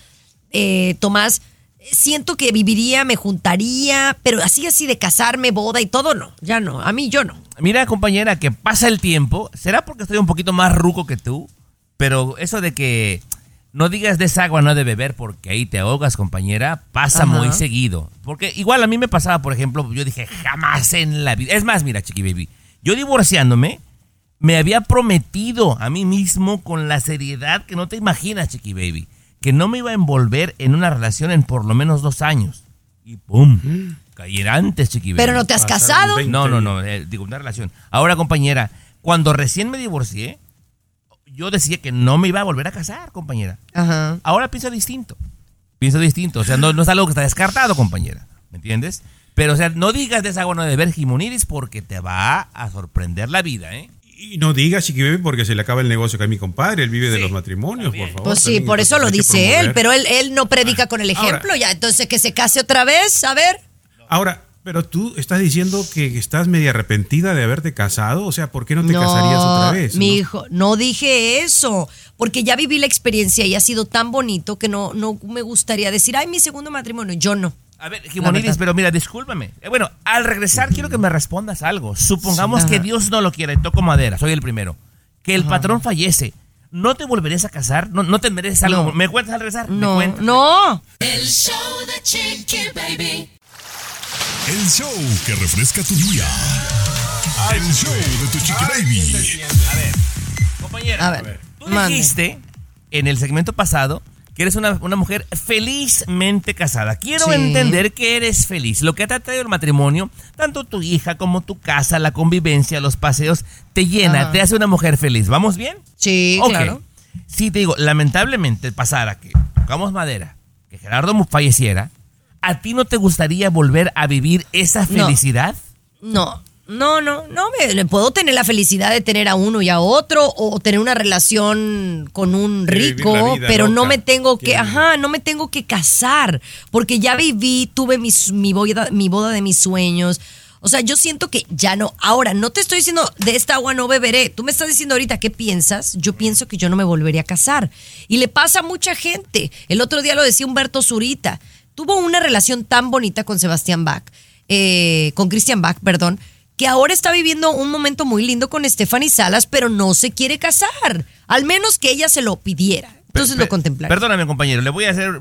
eh, Tomás. Siento que viviría, me juntaría, pero así, así de casarme, boda y todo, no. Ya no. A mí, yo no. Mira, compañera, que pasa el tiempo. ¿Será porque estoy un poquito más ruco que tú? Pero eso de que no digas de esa agua no de beber porque ahí te ahogas, compañera, pasa Ajá. muy seguido. Porque igual a mí me pasaba, por ejemplo, yo dije, jamás en la vida. Es más, mira, chiqui baby, yo divorciándome, me había prometido a mí mismo con la seriedad que no te imaginas, chiqui baby, que no me iba a envolver en una relación en por lo menos dos años. Y ¡pum! Caí antes, chiqui baby. Pero no te has casado. 20 No, no, no, eh, digo, una relación. Ahora, compañera, cuando recién me divorcié, yo decía que no me iba a volver a casar, compañera. Ajá. Ahora pienso distinto. Pienso distinto. O sea, no, no es algo que está descartado, compañera. ¿Me entiendes? Pero, o sea, no digas de esa agua no de ver Jimoniris porque te va a sorprender la vida, ¿eh? Y no digas, Chiqui Baby, porque se le acaba el negocio que a mi compadre. Él vive de los matrimonios, por favor. Pues sí, también, por eso lo dice él, pero él, él no predica con el Ahora- ejemplo, ya, entonces que se case otra vez, a ver. Ahora, pero tú estás diciendo que estás media arrepentida de haberte casado. O sea, ¿por qué no te casarías otra vez? Mi no? hijo, no dije eso, porque ya viví la experiencia y ha sido tan bonito que no, no me gustaría decir, ay, mi segundo matrimonio, yo no. A ver, verdad. pero mira, discúlpame. Eh, bueno, al regresar quiero que me respondas algo. Supongamos Sí. que Ajá. Dios no lo quiere, toco madera, soy el primero. Que el patrón fallece. ¿no te volverías a casar? ¿No, no te mereces algo? No. ¿Me cuentas al regresar? ¿Me No, cuentas? no. El show de Chiqui Baby. El show que refresca tu día. El show de tu chiqui baby. A ver, compañera. A ver, Tú dijiste en el segmento pasado que eres una, una mujer felizmente casada. Quiero Sí. entender que eres feliz. Lo que te ha traído el matrimonio, tanto tu hija como tu casa, la convivencia, los paseos, te llena, Ajá. te hace una mujer feliz. ¿Vamos bien? Sí, Ok. claro. Si te digo, lamentablemente pasara que tocamos madera, que Gerardo falleciera, ¿a ti no te gustaría volver a vivir esa No. felicidad? No, no, no, no me le puedo tener la felicidad de tener a uno y a otro o tener una relación con un rico, pero no me tengo que, ajá, no me tengo que casar porque ya viví, tuve mis- mi boda, mi boda de mis sueños. O sea, yo siento que ya no. Ahora, no te estoy diciendo de esta agua no beberé. Tú me estás diciendo ahorita qué piensas. Yo pienso que yo no me volvería a casar. Y le pasa a mucha gente. El otro día lo decía Humberto Zurita. Tuvo una relación tan bonita con Sebastián Bach, eh, con Christian Bach, perdón, que ahora está viviendo un momento muy lindo con Stephanie Salas, pero no se quiere casar. Al menos que ella se lo pidiera. Entonces Pe- lo contemplar. Perdóname, compañero, le voy a hacer.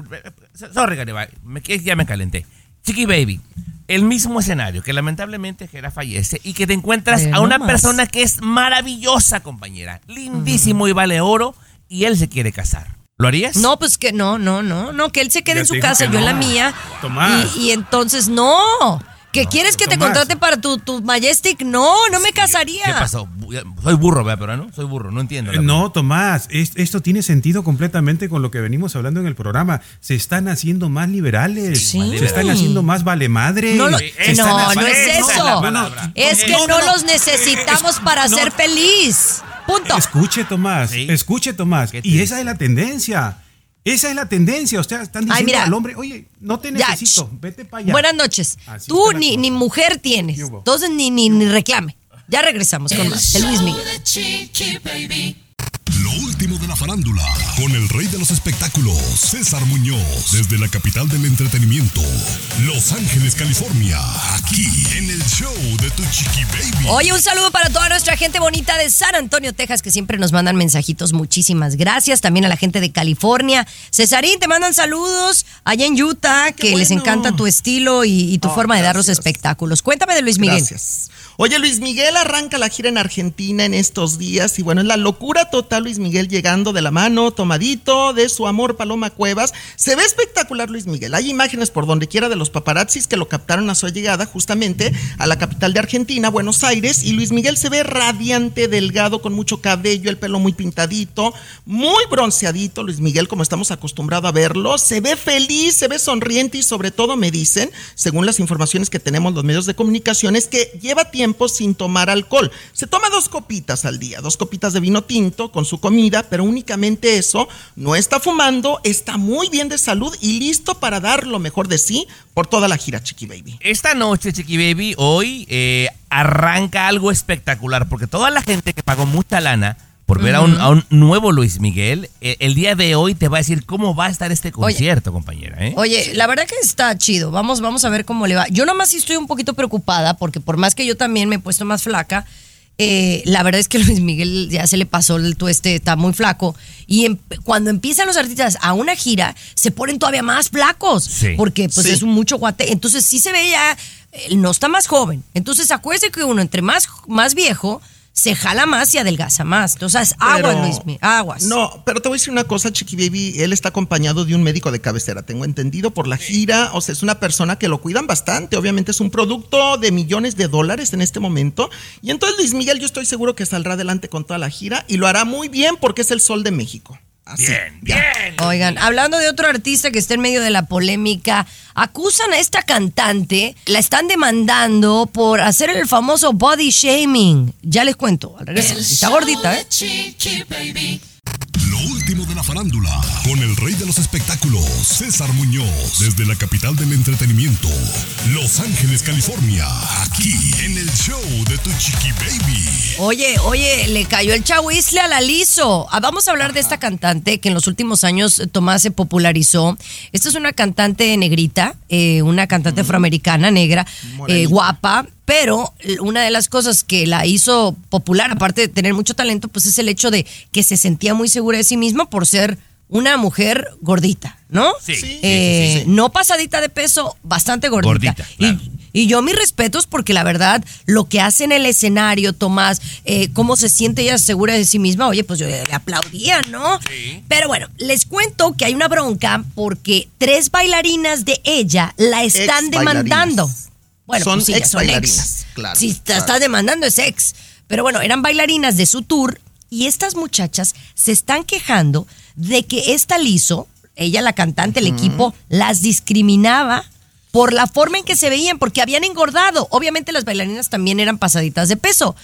Sorry, me, ya me calenté. Chiqui Baby, el mismo escenario que lamentablemente Gera fallece y que te encuentras a una nomás. persona que es maravillosa, compañera, lindísimo y vale oro, y él se quiere casar. ¿Lo harías? No, pues que no, no, no, no, que él se quede Ya en su casa, yo en la mía. Tomás. Y, y entonces, no. ¿Que quieres que te contrate para tu, tu Majestic? No, no me casaría. ¿Qué pasó? Soy burro, ¿verdad? Pero no, soy burro, no entiendo. la Eh, No, Tomás, es- esto tiene sentido completamente con lo que venimos hablando en el programa. Se están haciendo más liberales, Sí. se están haciendo más vale madre. No, lo- están no, no es eso. Es que No, no, no, no. los necesitamos para no. ser feliz. Punto. Escuche, Tomás, Sí. escuche, Tomás. ¿Qué te Y esa es la tendencia. Esa es la tendencia. Ustedes están diciendo mira. al hombre, oye, no te necesito, vete para allá. Buenas noches. Así Tú ni, ni mujer tienes. Entonces ni, ni, ni reclame. Ya regresamos con El más. de Luis Miguel. Lo último de la farándula, con el rey de los espectáculos, César Muñoz, desde la capital del entretenimiento, Los Ángeles, California, aquí en el show de tu chiqui baby. Oye, un saludo para toda nuestra gente bonita de San Antonio, Texas, que siempre nos mandan mensajitos. Muchísimas gracias. También a la gente de California. Cesarín, te mandan saludos allá en Utah, que les encanta tu estilo y, y tu Oh, forma de dar los espectáculos. Cuéntame de Luis Miguel. Gracias. Oye, Luis Miguel arranca la gira en Argentina en estos días y bueno, es la locura total Luis Miguel llegando de la mano, tomadito de su amor Paloma Cuevas. Se ve espectacular Luis Miguel. Hay imágenes por donde quiera de los paparazzis que lo captaron a su llegada justamente a la capital de Argentina, Buenos Aires, y Luis Miguel se ve radiante, delgado, con mucho cabello, el pelo muy pintadito, muy bronceadito, Luis Miguel, como estamos acostumbrados a verlo. Se ve feliz, se ve sonriente y sobre todo me dicen, según las informaciones que tenemos los medios de comunicación, es que lleva tiempo sin tomar alcohol. Se toma dos copitas al día, dos copitas de vino tinto con su comida, pero únicamente eso. No está fumando, está muy bien de salud y listo para dar lo mejor de sí por toda la gira, Chiqui Baby. Esta noche, Chiqui Baby, hoy eh, arranca algo espectacular, porque toda la gente que pagó mucha lana por ver a, un, a un nuevo Luis Miguel, eh, el día de hoy te va a decir cómo va a estar este concierto, compañera. ¿eh? Oye, la verdad que está chido. Vamos, vamos a ver cómo le va. Yo nomás sí estoy un poquito preocupada porque por más que yo también me he puesto más flaca, eh, la verdad es que Luis Miguel ya se le pasó el tueste, está muy flaco. Y em- cuando empiezan los artistas a una gira, se ponen todavía más flacos. Sí. Porque pues Sí. es un mucho guate. Entonces sí se ve ya, él no está más joven. Entonces acuérdese que uno entre más, más viejo, se jala más y adelgaza más. Entonces, aguas, Pero- Luis Miguel, aguas. No, pero te voy a decir una cosa, Chiqui Baby. Él está acompañado de un médico de cabecera, tengo entendido, por la gira. O sea, es una persona que lo cuidan bastante. Obviamente es un producto de millones de dólares en este momento. Y entonces Luis Miguel, yo estoy seguro que saldrá adelante con toda la gira y lo hará muy bien porque es el sol de México. Así, Bien, ya. bien. Oigan, hablando de otro artista que está en medio de la polémica, acusan a esta cantante, la están demandando por hacer el famoso body shaming. Ya les cuento, al regresar. El Está gordita, ¿eh? Lo último de la farándula, con el rey de los espectáculos, César Muñoz, desde la capital del entretenimiento, Los Ángeles, California, aquí en el show de tu chiqui baby. Oye, oye, le cayó el chahuizle a la liso. Ah, vamos a hablar de esta cantante que en los últimos años eh, Tomás se popularizó. Esta es una cantante negrita, eh, una cantante afroamericana negra, eh, guapa. Pero una de las cosas que la hizo popular, aparte de tener mucho talento, pues es el hecho de que se sentía muy segura de sí misma por ser una mujer gordita, ¿no? Sí. Eh, No pasadita de peso, bastante gordita. Gordita, claro. y, y yo mis respetos porque la verdad, lo que hace en el escenario, Tomás, eh, cómo se siente ella segura de sí misma, oye, pues yo le aplaudía, ¿no? Pero bueno, les cuento que hay una bronca porque tres bailarinas de ella la están demandando. Bueno, Son pues sí, ex son ex. bailarinas, claro, Si te claro. estás demandando es ex. Pero bueno, eran bailarinas de su tour y estas muchachas se están quejando de que esta Lizo, ella la cantante, el equipo, las discriminaba por la forma en que se veían, porque habían engordado. Obviamente las bailarinas también eran pasaditas de peso.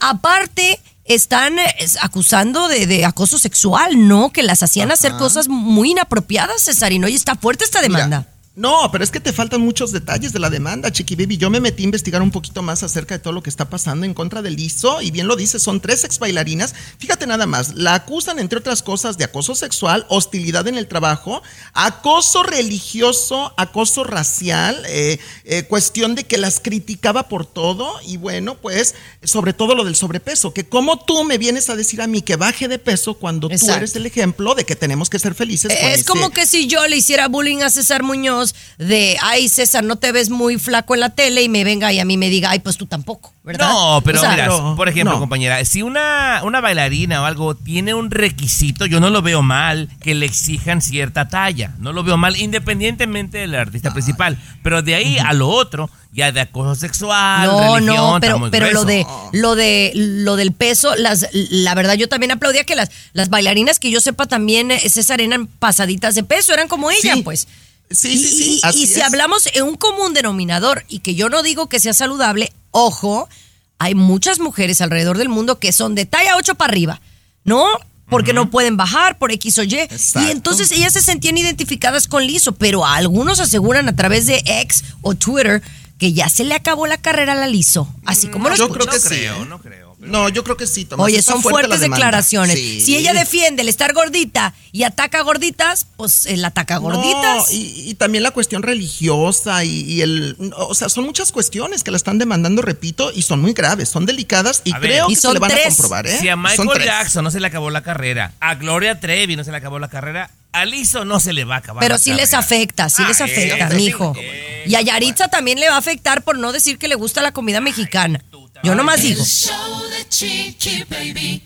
Aparte, están es- acusando de, de acoso sexual, ¿no? Que las hacían hacer cosas muy inapropiadas, Cesarino. Y está fuerte esta demanda. Mira, no, pero es que te faltan muchos detalles de la demanda, Chiqui Baby. Yo me metí a investigar un poquito más acerca de todo lo que está pasando en contra del ISO y bien lo dice, son tres ex bailarinas. Fíjate nada más, la acusan entre otras cosas de acoso sexual, hostilidad en el trabajo, acoso religioso, acoso racial, eh, eh, cuestión de que las criticaba por todo y bueno, pues sobre todo lo del sobrepeso, que como tú me vienes a decir a mí que baje de peso cuando tú eres el ejemplo de que tenemos que ser felices. con Es ese- como que si yo le hiciera bullying a César Muñoz de, ay César, no te ves muy flaco en la tele y me venga y a mí me diga, ay, pues tú tampoco, ¿verdad? No, pero O sea, mira, no, por ejemplo, no. compañera, si una, una bailarina o algo tiene un requisito, yo no lo veo mal que le exijan cierta talla. No lo veo mal, independientemente del artista principal. Pero de ahí a lo otro, ya de acoso sexual, No, religión, no, está pero, muy pero lo de lo de lo del peso, las, la verdad yo también aplaudía que las, las bailarinas que yo sepa también, eh, César, eran pasaditas de peso, eran como ella, Sí. pues. Sí, y, sí, sí, y- así y si es. hablamos en un común denominador y que yo no digo que sea saludable, ojo, hay muchas mujeres alrededor del mundo que son de talla 8 para arriba, ¿no? Porque no pueden bajar por X o Y. Exacto. Y entonces ellas se sentían identificadas con Lizo, pero algunos aseguran a través de X o Twitter que ya se le acabó la carrera a la Lizo. Así como lo Yo creo que sí. creo, ¿eh? no creo. No, yo creo que sí, Tomás. Oye, son fuertes declaraciones. Sí. Si ella defiende el estar gordita y ataca gorditas, pues él ataca gorditas. No, y, y también la cuestión religiosa y, y el... O sea, son muchas cuestiones que la están demandando, repito, y son muy graves, son delicadas y A ver, creo y que se le van tres. a comprobar, ¿eh? Si a Michael. Jackson no se le acabó la carrera, a Gloria Trevi no se le acabó la carrera, a Lizzo no se le va a acabar Pero sí les afecta, sí Ah, les afecta, eso sí, mijo. eh, Y a Yaritza también le va a afectar por no decir que le gusta la comida mexicana. Yo nomás digo. El show de Chiqui Baby.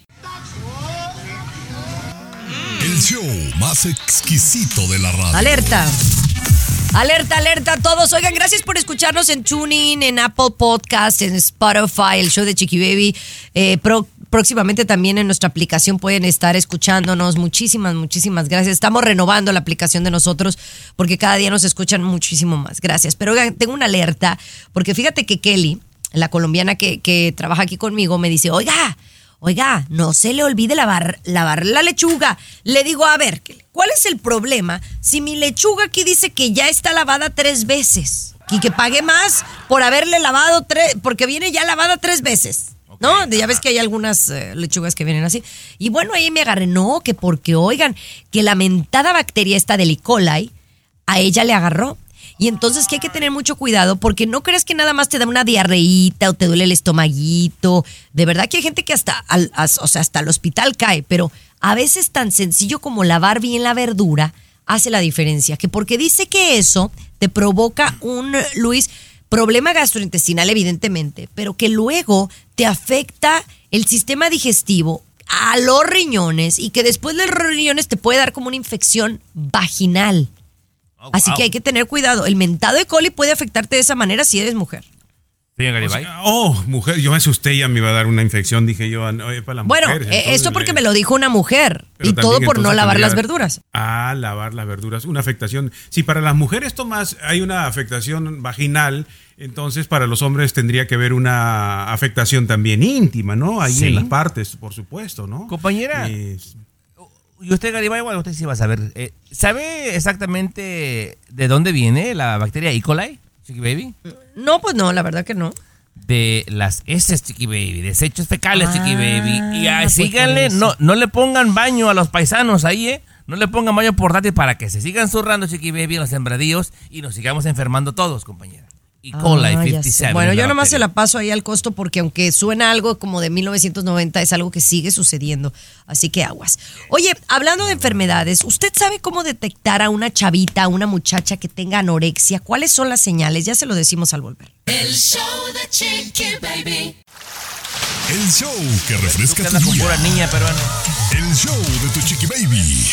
El show más exquisito de la radio. Alerta. Alerta, alerta a todos. Oigan, gracias por escucharnos en TuneIn, en Apple Podcast, en Spotify, el show de Chiqui Baby. Eh, pro- próximamente también en nuestra aplicación pueden estar escuchándonos. Muchísimas, muchísimas gracias. Estamos renovando la aplicación de nosotros porque cada día nos escuchan muchísimo más. Gracias. Pero oigan, tengo una alerta porque fíjate que Kelly, la colombiana que, que trabaja aquí conmigo, me dice, oiga, Oiga, no se le olvide lavar, lavar la lechuga. Le digo, a ver, ¿cuál es el problema si mi lechuga aquí dice que ya está lavada tres veces? Y que pague más por haberle lavado tres, porque viene ya lavada tres veces. ¿No? Ya ves que hay algunas eh, lechugas que vienen así. Y bueno, ahí me agarré, no, que porque, oigan, que la mentada bacteria esta del E. coli a ella le agarró. Y entonces que hay que tener mucho cuidado porque no crees que nada más te da una diarreíta o te duele el estomaguito. De verdad que hay gente que hasta, al, o sea, hasta el hospital cae, pero a veces tan sencillo como lavar bien la verdura hace la diferencia. Que porque dice que eso te provoca un, Luis, problema gastrointestinal evidentemente, pero que luego te afecta el sistema digestivo a los riñones y que después de los riñones te puede dar como una infección vaginal. Oh, Así wow. que hay que tener cuidado. El mentado de coli puede afectarte de esa manera si eres mujer. O Garibay. sea, oh, mujer, yo me asusté, ya me iba a dar una infección, dije yo, oye, para la Bueno, mujer. eh, esto porque me lo dijo una mujer. Y todo por no lavar las verduras. Ah, lavar las verduras. Una afectación. Si para las mujeres, Tomás, hay una afectación vaginal, entonces para los hombres tendría que haber una afectación también íntima, ¿no? Ahí Sí. en las partes, por supuesto, ¿no? Compañera. Eh, Y usted, Garibay, bueno, usted sí va a saber. eh, ¿Sabe exactamente de dónde viene la bacteria E. coli, Chiqui Baby? No, pues no, la verdad que no. De las heces, Chiqui Baby, desechos fecales, Chiqui Baby. Y ah, pues síganle, por eso. no, no le pongan baño a los paisanos ahí, ¿eh? No le pongan baño portátil para que se sigan zurrando, Chiqui Baby, en los sembradíos y nos sigamos enfermando todos, compañera. Y Cola Ah, y ya 57. sé. Bueno, en yo nomás se la paso ahí al costo porque aunque suena algo como de 1990, es algo que sigue sucediendo. Así que aguas. Oye, hablando de enfermedades, ¿usted sabe cómo detectar a una chavita, a una muchacha que tenga anorexia? ¿Cuáles son las señales? Ya se lo decimos al volver. El show de Chiqui Baby. El show que refresca tu día. niña. El show de tu chiqui baby.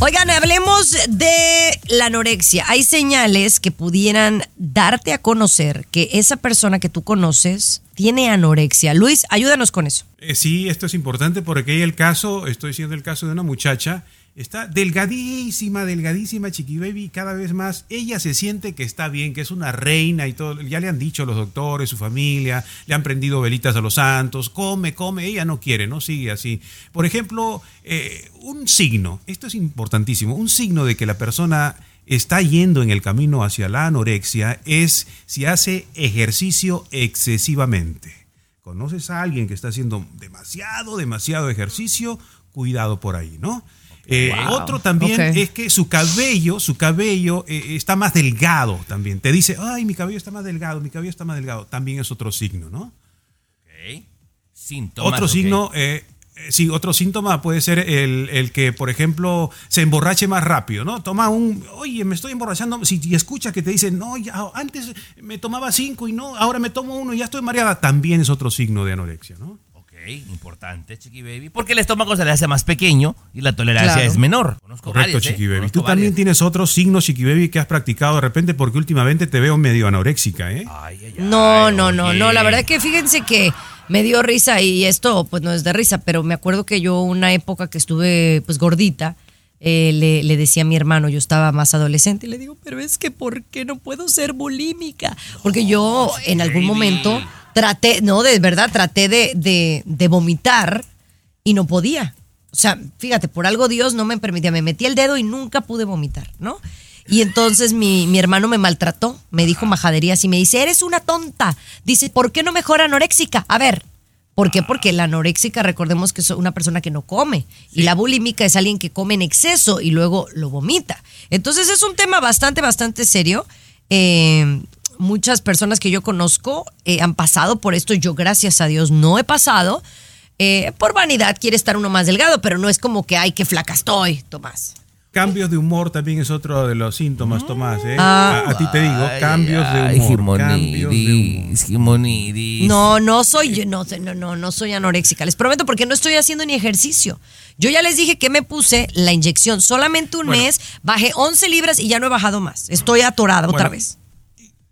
Oigan, hablemos de la anorexia. Hay señales que pudieran darte a conocer que esa persona que tú conoces tiene anorexia. Luis, ayúdanos con eso. Eh, sí, esto es importante porque hay el caso, estoy diciendo el caso de una muchacha, está delgadísima, delgadísima, chiqui baby, cada vez más ella se siente que está bien, que es una reina y todo. Ya le han dicho los doctores, su familia, le han prendido velitas a los santos, come, come, ella no quiere, no sigue así. Por ejemplo, eh, un signo, esto es importantísimo, un signo de que la persona está yendo en el camino hacia la anorexia es si hace ejercicio excesivamente. ¿Conoces a alguien que está haciendo demasiado, demasiado ejercicio? Cuidado por ahí, ¿no? Eh, Wow. Otro también es que su cabello, su cabello eh, está más delgado también. Te dice, ay, mi cabello está más delgado, mi cabello está más delgado. También es otro signo, ¿no? Ok. Síntomas. otro signo, eh, eh, sí, otro síntoma puede ser el, el que, por ejemplo, se emborrache más rápido, ¿no? Toma un, oye, me estoy emborrachando, si y escucha que te dicen, no, ya, antes me tomaba cinco y no, ahora me tomo uno y ya estoy mareada, también es otro signo de anorexia, ¿no? Importante, Chiqui Baby. Porque el estómago se le hace más pequeño y la tolerancia Claro. es menor. Conozco Correcto, varias, ¿eh? Chiqui Baby. Conozco Tú también tienes otros signos, Chiqui Baby, que has practicado de repente porque últimamente te veo medio anoréxica, ¿eh? Ay, ay, ay, No, no, no, no. La verdad que fíjense que me dio risa y esto pues no es de risa, pero me acuerdo que yo una época que estuve pues gordita, eh, le, le decía a mi hermano, yo estaba más adolescente y le digo, pero es que ¿por qué no puedo ser bulímica? Porque yo en algún momento traté, no, de verdad, traté de, de, de vomitar y no podía. O sea, fíjate, por algo Dios no me permitía, me metí el dedo y nunca pude vomitar, ¿no? Y entonces mi, mi hermano me maltrató, me dijo majaderías y me dice, eres una tonta. Dice, ¿por qué no mejor anoréxica? A ver, ¿por qué? Porque la anoréxica, recordemos que es una persona que no come. Y la bulímica es alguien que come en exceso y luego lo vomita. Entonces es un tema bastante, bastante serio. Eh, muchas personas que yo conozco eh, han pasado por esto. Yo, gracias a Dios, no he pasado. Eh, por vanidad quiere estar uno más delgado, pero no es como que, ay, qué flaca estoy, Tomás. Cambios de humor también es otro de los síntomas, Tomás, ¿eh? Ah. a, a ti te digo, cambios ay, de humor. Cambios de humor. No, no soy yo, no, no, no, no soy anoréxica. Les prometo porque no estoy haciendo ni ejercicio. Yo ya les dije que me puse la inyección solamente un Bueno. mes, bajé 11 libras y ya no he bajado más. Estoy atorada otra vez.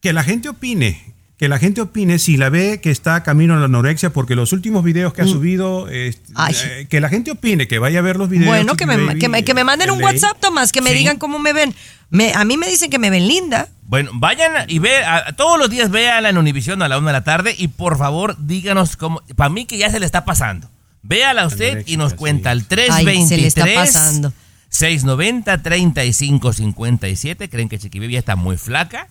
Que la gente opine, que la gente opine si la ve que está camino a la anorexia, porque los últimos videos que ha subido, eh, Mm. Ay. eh, que la gente opine, que vaya a ver los videos. Bueno, que me, Baby, que, me, que me manden de un ley. WhatsApp, Tomás, que me Sí. digan cómo me ven. Me, a mí me dicen que me ven linda. Bueno, vayan y ve, a- todos los días véala en Univisión a la una de la tarde y por favor díganos cómo, para mí que ya se le está pasando. Véala usted y nos cuenta al 323 Ay, se le está pasando. 690 3557. ¿Creen que Chiqui ya está muy flaca?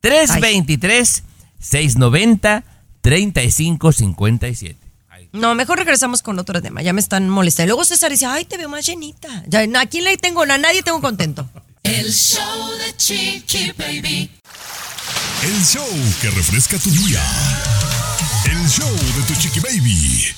323 690 3557. Ay, No, mejor regresamos con otro tema. Ya me están molestando. Y luego César dice, ay, te veo más llenita. Ya, ¿A quién le tengo? A nadie tengo contento. El show de Chiqui Baby. El show que refresca tu día. El show de tu chiqui baby.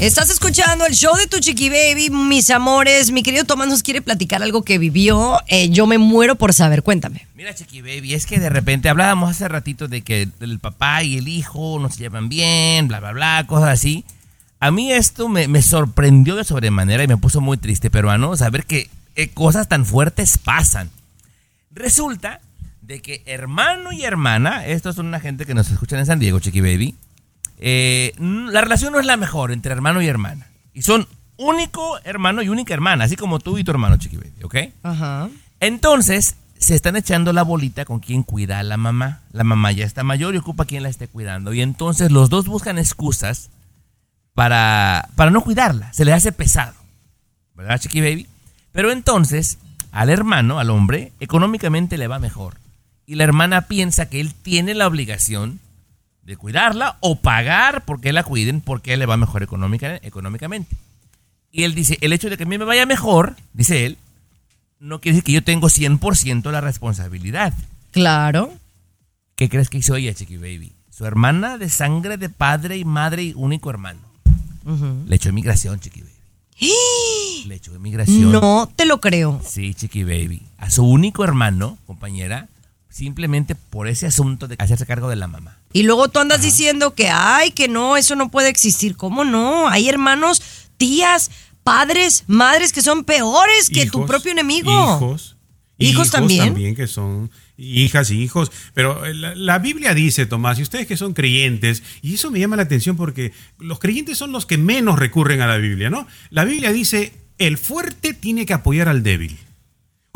Estás escuchando el show de tu chiqui baby, mis amores. Mi querido Tomás nos quiere platicar algo que vivió. Eh, yo me muero por saber. Cuéntame. Mira, Chiqui Baby, es que de repente hablábamos hace ratito de que el papá y el hijo no se llevan bien, bla, bla, bla, cosas así. A mí esto me, sorprendió de sobremanera y me puso muy triste, peruano, saber que eh, cosas tan fuertes pasan. Resulta de que hermano y hermana, estos son una gente que nos escuchan en San Diego, Chiqui Baby, eh, la relación no es la mejor entre hermano y hermana. Y son único hermano y única hermana, así como tú y tu hermano, Chiqui Baby, ¿ok? Ajá. Entonces, se están echando la bolita con quien cuida a la mamá. La mamá ya está mayor y ocupa quien la esté cuidando. Y entonces los dos buscan excusas para, para no cuidarla. Se le hace pesado. ¿Verdad, Chiqui Baby? Pero entonces, al hermano, al hombre, económicamente le va mejor. Y la hermana piensa que él tiene la obligación de cuidarla o pagar porque la cuiden porque él le va mejor económica- económicamente. Y él dice, el hecho de que a mí me vaya mejor, dice él, no quiere decir que yo tengo 100% la responsabilidad. Claro. ¿Qué crees que hizo ella, Chiqui Baby? Su hermana de sangre de padre y madre y único hermano. Le echó inmigración, Chiqui Baby. Le echó inmigración. No te lo creo. Sí, Chiqui Baby. A su único hermano, compañera, simplemente por ese asunto de hacerse cargo de la mamá. Y luego tú andas diciendo que, ay, que no, eso no puede existir. ¿Cómo no? Hay hermanos, tías, padres, madres que son peores que tu Hijos, propio enemigo. Hijos. ¿Hijos también? también que son hijas y hijos. Pero eh, la, la Biblia dice, Tomás, y ustedes que son creyentes, y eso me llama la atención porque los creyentes son los que menos recurren a la Biblia, ¿no? La Biblia dice, el fuerte tiene que apoyar al débil.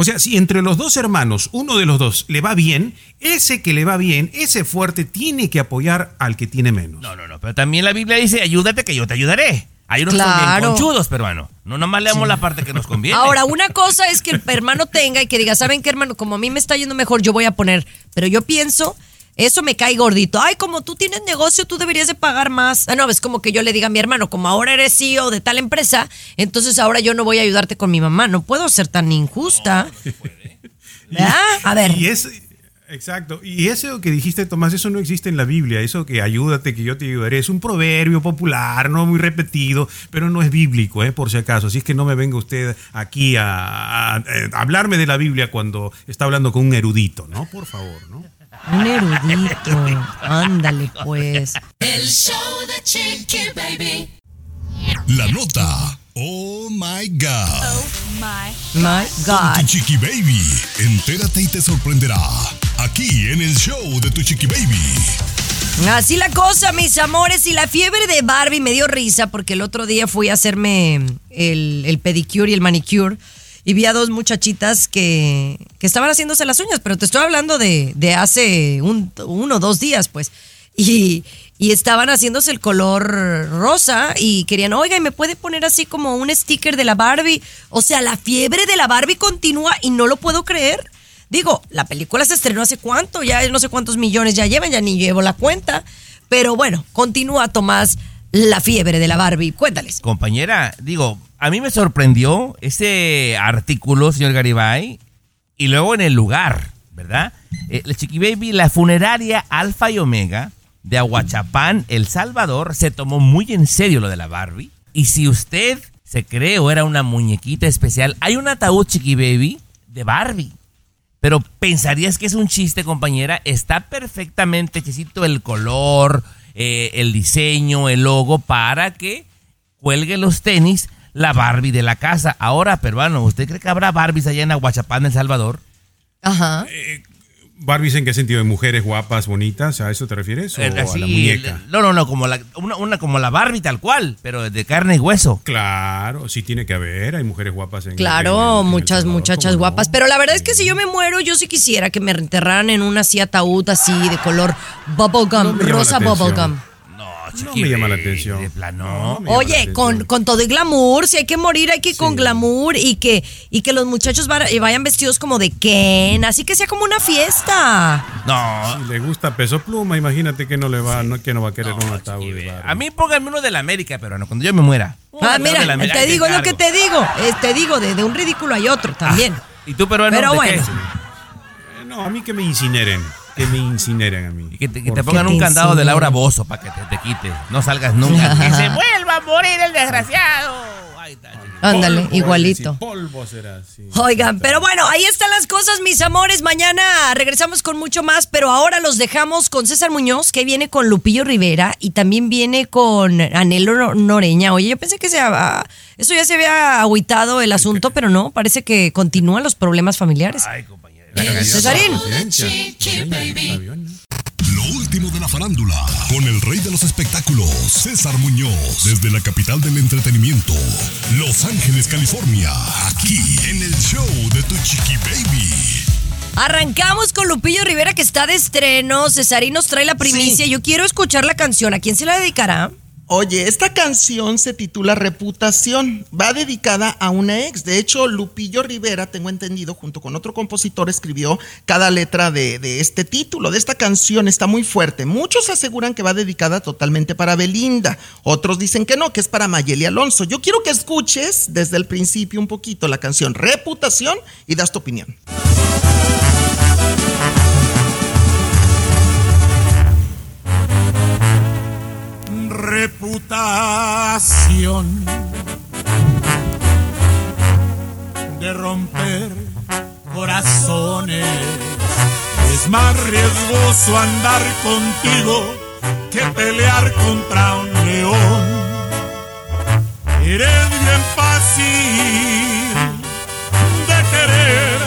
O sea, si entre los dos hermanos, uno de los dos le va bien, ese que le va bien, ese fuerte tiene que apoyar al que tiene menos. No, no, no. Pero también la Biblia dice, ayúdate que yo te ayudaré. Hay unos son bien Claro. conchudos, peruano. No nomás leamos la parte que nos conviene. Ahora, una cosa es que el hermano tenga y que diga, ¿saben qué, hermano? Como a mí me está yendo mejor, yo voy a poner. Pero yo pienso, eso me cae gordito. Ay, como tú tienes negocio, tú deberías de pagar más. Ah, no, es como que yo le diga a mi hermano, como ahora eres CEO de tal empresa, entonces ahora yo no voy a ayudarte con mi mamá. No puedo ser tan injusta. ¿Verdad? A ver. Y es, exacto. Y eso que dijiste, Tomás, eso no existe en la Biblia. Eso que ayúdate, que yo te ayudaré, es un proverbio popular, no muy repetido, pero no es bíblico, ¿eh? por si acaso. Así es que no me venga usted aquí a, a- a hablarme de la Biblia cuando está hablando con un erudito, ¿no? Por favor, ¿no? Un erudito. Ándale, pues. El show de Chiqui Baby. La nota. Oh my God. My Con tu God. Chiqui Baby. Entérate y te sorprenderá. Aquí en el show de tu Chiqui Baby. Así la cosa, mis amores. Y la fiebre de Barbie me dio risa porque el otro día fui a hacerme el, el pedicure y el manicure y vi a dos muchachitas que, que estaban haciéndose las uñas, pero te estoy hablando de, de hace un, uno o dos días, pues. Y, y estaban haciéndose el color rosa y querían, oiga, ¿y me puede poner así como un sticker de la Barbie? O sea, la fiebre de la Barbie continúa y no lo puedo creer. Digo, la película se estrenó hace cuánto, ya no sé cuántos millones ya llevan, ya ni llevo la cuenta. Pero bueno, continúa Tomás la fiebre de la Barbie. Cuéntales. Compañera, digo, a mí me sorprendió ese artículo, señor Garibay, y luego en el lugar, ¿verdad? Eh, la Chiqui Baby, la funeraria Alfa y Omega de Aguachapán, El Salvador, se tomó muy en serio lo de la Barbie. Y si usted se cree o era una muñequita especial, hay un ataúd Chiqui Baby de Barbie. Pero pensarías que es un chiste, compañera. Está perfectamente hechecito el color, eh, el diseño, el logo para que cuelgue los tenis la Barbie de la casa. Ahora, peruano, ¿usted cree que habrá Barbies allá en Aguachapán, El Salvador? Ajá. ¿Barbies en qué sentido? ¿De mujeres guapas, bonitas? ¿A eso te refieres? ¿O Eh, a la muñeca? No, no, no, como la, una, una como la Barbie tal cual, pero de carne y hueso. Claro, sí tiene que haber. Hay mujeres guapas en Claro, en- en muchas Salvador, muchachas guapas. Pero la verdad es que si yo me muero, yo sí quisiera que me enterraran en un así ataúd así de color bubblegum, No rosa atención. bubblegum. No, me llama la atención. De plano. No, Oye, atención. con, con todo y glamour, si hay que morir, hay que ir con glamour y que, y que los muchachos van- vayan vestidos como de Ken, así que sea como una fiesta. No. Si le gusta peso pluma, imagínate que no le va, no, que no va a querer un ataúd. A mí pónganme uno de la América, peruano, cuando yo me muera. Ah, mira, América, te digo lo que te digo, eh, te digo, de, de un ridículo hay otro también. ¿Y tú, peruano? Pero bueno. qué? Eh, No, a mí que me incineren. Que me incineren a mí. Y que te, que Por te pongan Que un te candado de. Laura Bozo para que te, te quites. No salgas nunca. que se vuelva a morir el desgraciado. Ándale, Polvo, igualito. sí, polvo será, sí. Oigan, pero bueno, ahí están las cosas, mis amores. Mañana regresamos con mucho más, pero ahora los dejamos con César Muñoz, que viene con Lupillo Rivera y también viene con Anelo Nor- Noreña. Oye, yo pensé que se, ah, eso ya se había agüitado el asunto, pero no, parece que continúan los problemas familiares. Ay, compañera. Cesarín. Lo último de la farándula, con el rey de los espectáculos, César Muñoz, desde la capital del entretenimiento, Los Ángeles, California, aquí en el show de Tu Chiqui Baby. Arrancamos con Lupillo Rivera, que está de estreno. Cesarín nos trae la primicia. Yo quiero escuchar la canción. ¿A quién se la dedicará? Oye, esta canción se titula Reputación. Va dedicada a una ex. De hecho, Lupillo Rivera, tengo entendido, junto con otro compositor, escribió cada letra de, de este título, de esta canción. Está muy fuerte. Muchos aseguran que va dedicada totalmente para Belinda. Otros dicen que no, que es para Mayeli Alonso. Yo quiero que escuches desde el principio un poquito la canción Reputación y das tu opinión. Reputación de romper corazones. Es más riesgoso andar contigo que pelear contra un león. Eres bien fácil de querer,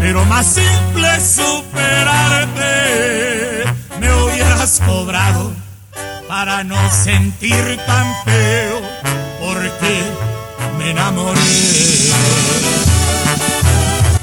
pero más simple superarte. Me hubieras cobrado para no sentir tan feo, porque me enamoré.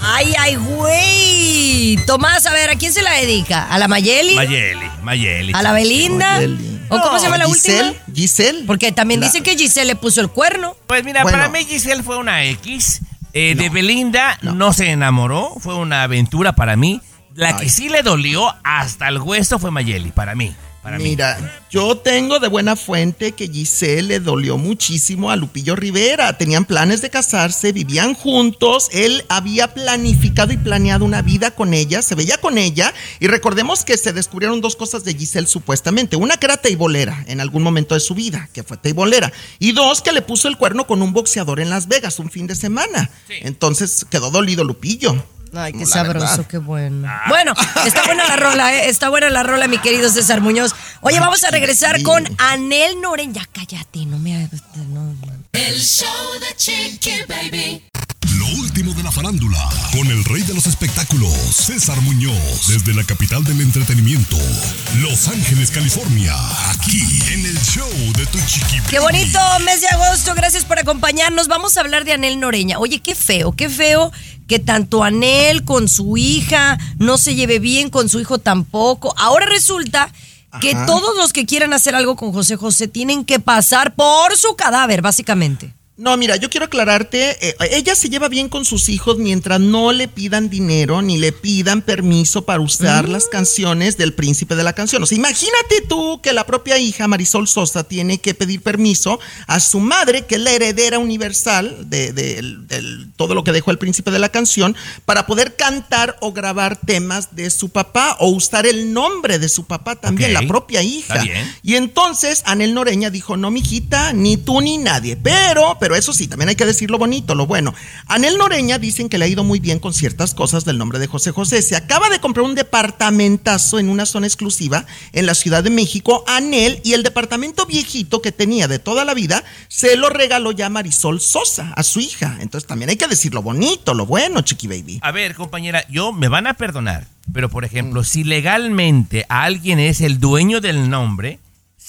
Ay, ay, güey. Tomás, a ver, ¿a quién se la dedica? ¿A la Mayeli? Mayeli, Mayeli. ¿A la Belinda? Mayeli. ¿O cómo se llama la Giselle, última? Giselle. Porque también La- dicen que Giselle le puso el cuerno. Pues mira, Bueno. para mí Giselle fue una X. Eh, De. Belinda no. No. se enamoró, fue una aventura para mí. La que sí le dolió hasta el hueso fue Mayeli, para mí. Para mí. Mira, yo tengo de buena fuente que Giselle le dolió muchísimo a Lupillo Rivera. Tenían planes de casarse, vivían juntos. Él había planificado y planeado una vida con ella, se veía con ella. Y recordemos que se descubrieron dos cosas de Giselle supuestamente. Una que era teibolera en algún momento de su vida, que fue teibolera. Y dos, que le puso el cuerno con un boxeador en Las Vegas un fin de semana. Entonces quedó dolido Lupillo. Ay, qué La sabroso, verdad. qué bueno. Bueno, está buena la rola, ¿eh? Está buena la rola, mi querido César Muñoz. Oye, vamos a regresar Sí. con Anel Noren. Ya cállate, no me. no, no. El show de Chiqui Baby. Lo último de la farándula, con el rey de los espectáculos, César Muñoz, desde la capital del entretenimiento, Los Ángeles, California, aquí en el show de tu chiqui. Qué bonito mes de agosto, gracias por acompañarnos. Vamos a hablar de Anel Noreña. Oye, qué feo, qué feo que tanto Anel con su hija no se lleve bien, con su hijo tampoco. Ahora resulta que todos los que quieran hacer algo con José José tienen que pasar por su cadáver, básicamente. No, mira, yo quiero aclararte, eh, ella se lleva bien con sus hijos mientras no le pidan dinero ni le pidan permiso para usar las canciones del príncipe de la canción. O sea, imagínate tú que la propia hija Marisol Sosa tiene que pedir permiso a su madre, que es la heredera universal de, todo lo que dejó el príncipe de la canción, para poder cantar o grabar temas de su papá o usar el nombre de su papá también, la propia hija. Y entonces Anel Noreña dijo, no, mijita, ni tú ni nadie. Pero, pero eso sí, también hay que decir lo bonito, lo bueno. Anel Noreña dicen que le ha ido muy bien con ciertas cosas del nombre de José José. Se acaba de comprar un departamentazo en una zona exclusiva en la Ciudad de México, Anel, y el departamento viejito que tenía de toda la vida, se lo regaló ya Marisol Sosa, a su hija. Entonces también hay que decir lo bonito, lo bueno, Chiqui Baby. A ver, compañera, yo me van a perdonar, pero por Mm. ejemplo, si legalmente alguien es el dueño del nombre,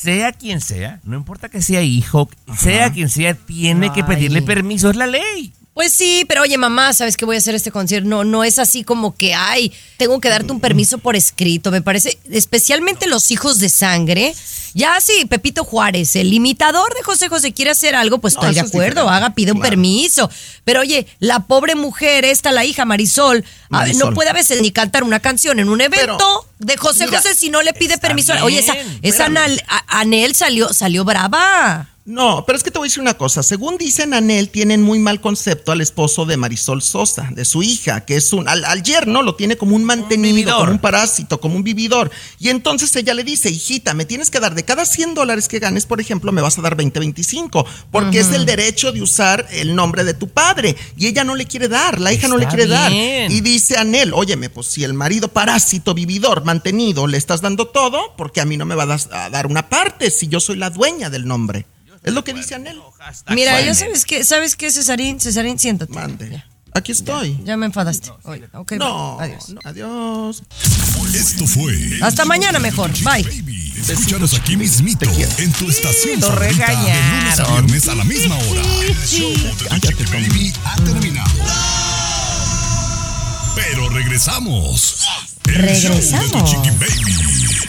sea quien sea, no importa que sea hijo, sea quien sea, tiene que pedirle permiso, es la ley. Pues sí, pero oye, mamá, ¿sabes que voy a hacer este concierto? No, no es así como que, ay, tengo que darte un permiso por escrito. Me parece, especialmente los hijos de sangre. Ya si Pepito Juárez, el imitador de José José, quiere hacer algo, pues No, estoy de es acuerdo, haga, pide un permiso. Pero oye, la pobre mujer, esta, la hija Marisol, no puede a veces ni cantar una canción en un evento Pero, de José mira, José si no le pide permiso. bien, Oye, esa, esa espérame. Anal- a- Anel salió, salió brava. No, pero es que te voy a decir una cosa. Según dicen Anel, tienen muy mal concepto al esposo de Marisol Sosa, de su hija, que es un. Al, al yerno lo tiene como un mantenido, como un parásito, como un vividor. Y entonces ella le dice, hijita, me tienes que dar de cada 100 dólares que ganes, por ejemplo, me vas a dar 20, 25, porque es el derecho de usar el nombre de tu padre. Y ella no le quiere dar, la hija no le quiere dar. Y dice Anel, óyeme, pues si el marido parásito, vividor, mantenido, le estás dando todo, porque a mí no me va a, das- a dar una parte si yo soy la dueña del nombre. Es lo que dice Anel. Mira, yo sabes qué, ¿sabes qué, Cesarín? Cesarín, siéntate. Mande. Aquí estoy. Ya me enfadaste. Oye, No, adiós. no, adiós. Esto fue. Hasta mañana mejor. Bye. Baby. Escúchanos aquí mismito en tu estación lo de lunes a regañaron. viernes a la misma hora. El show de Baby ha terminado. Pero regresamos. El show de tu Regresamos. Chiqui Baby.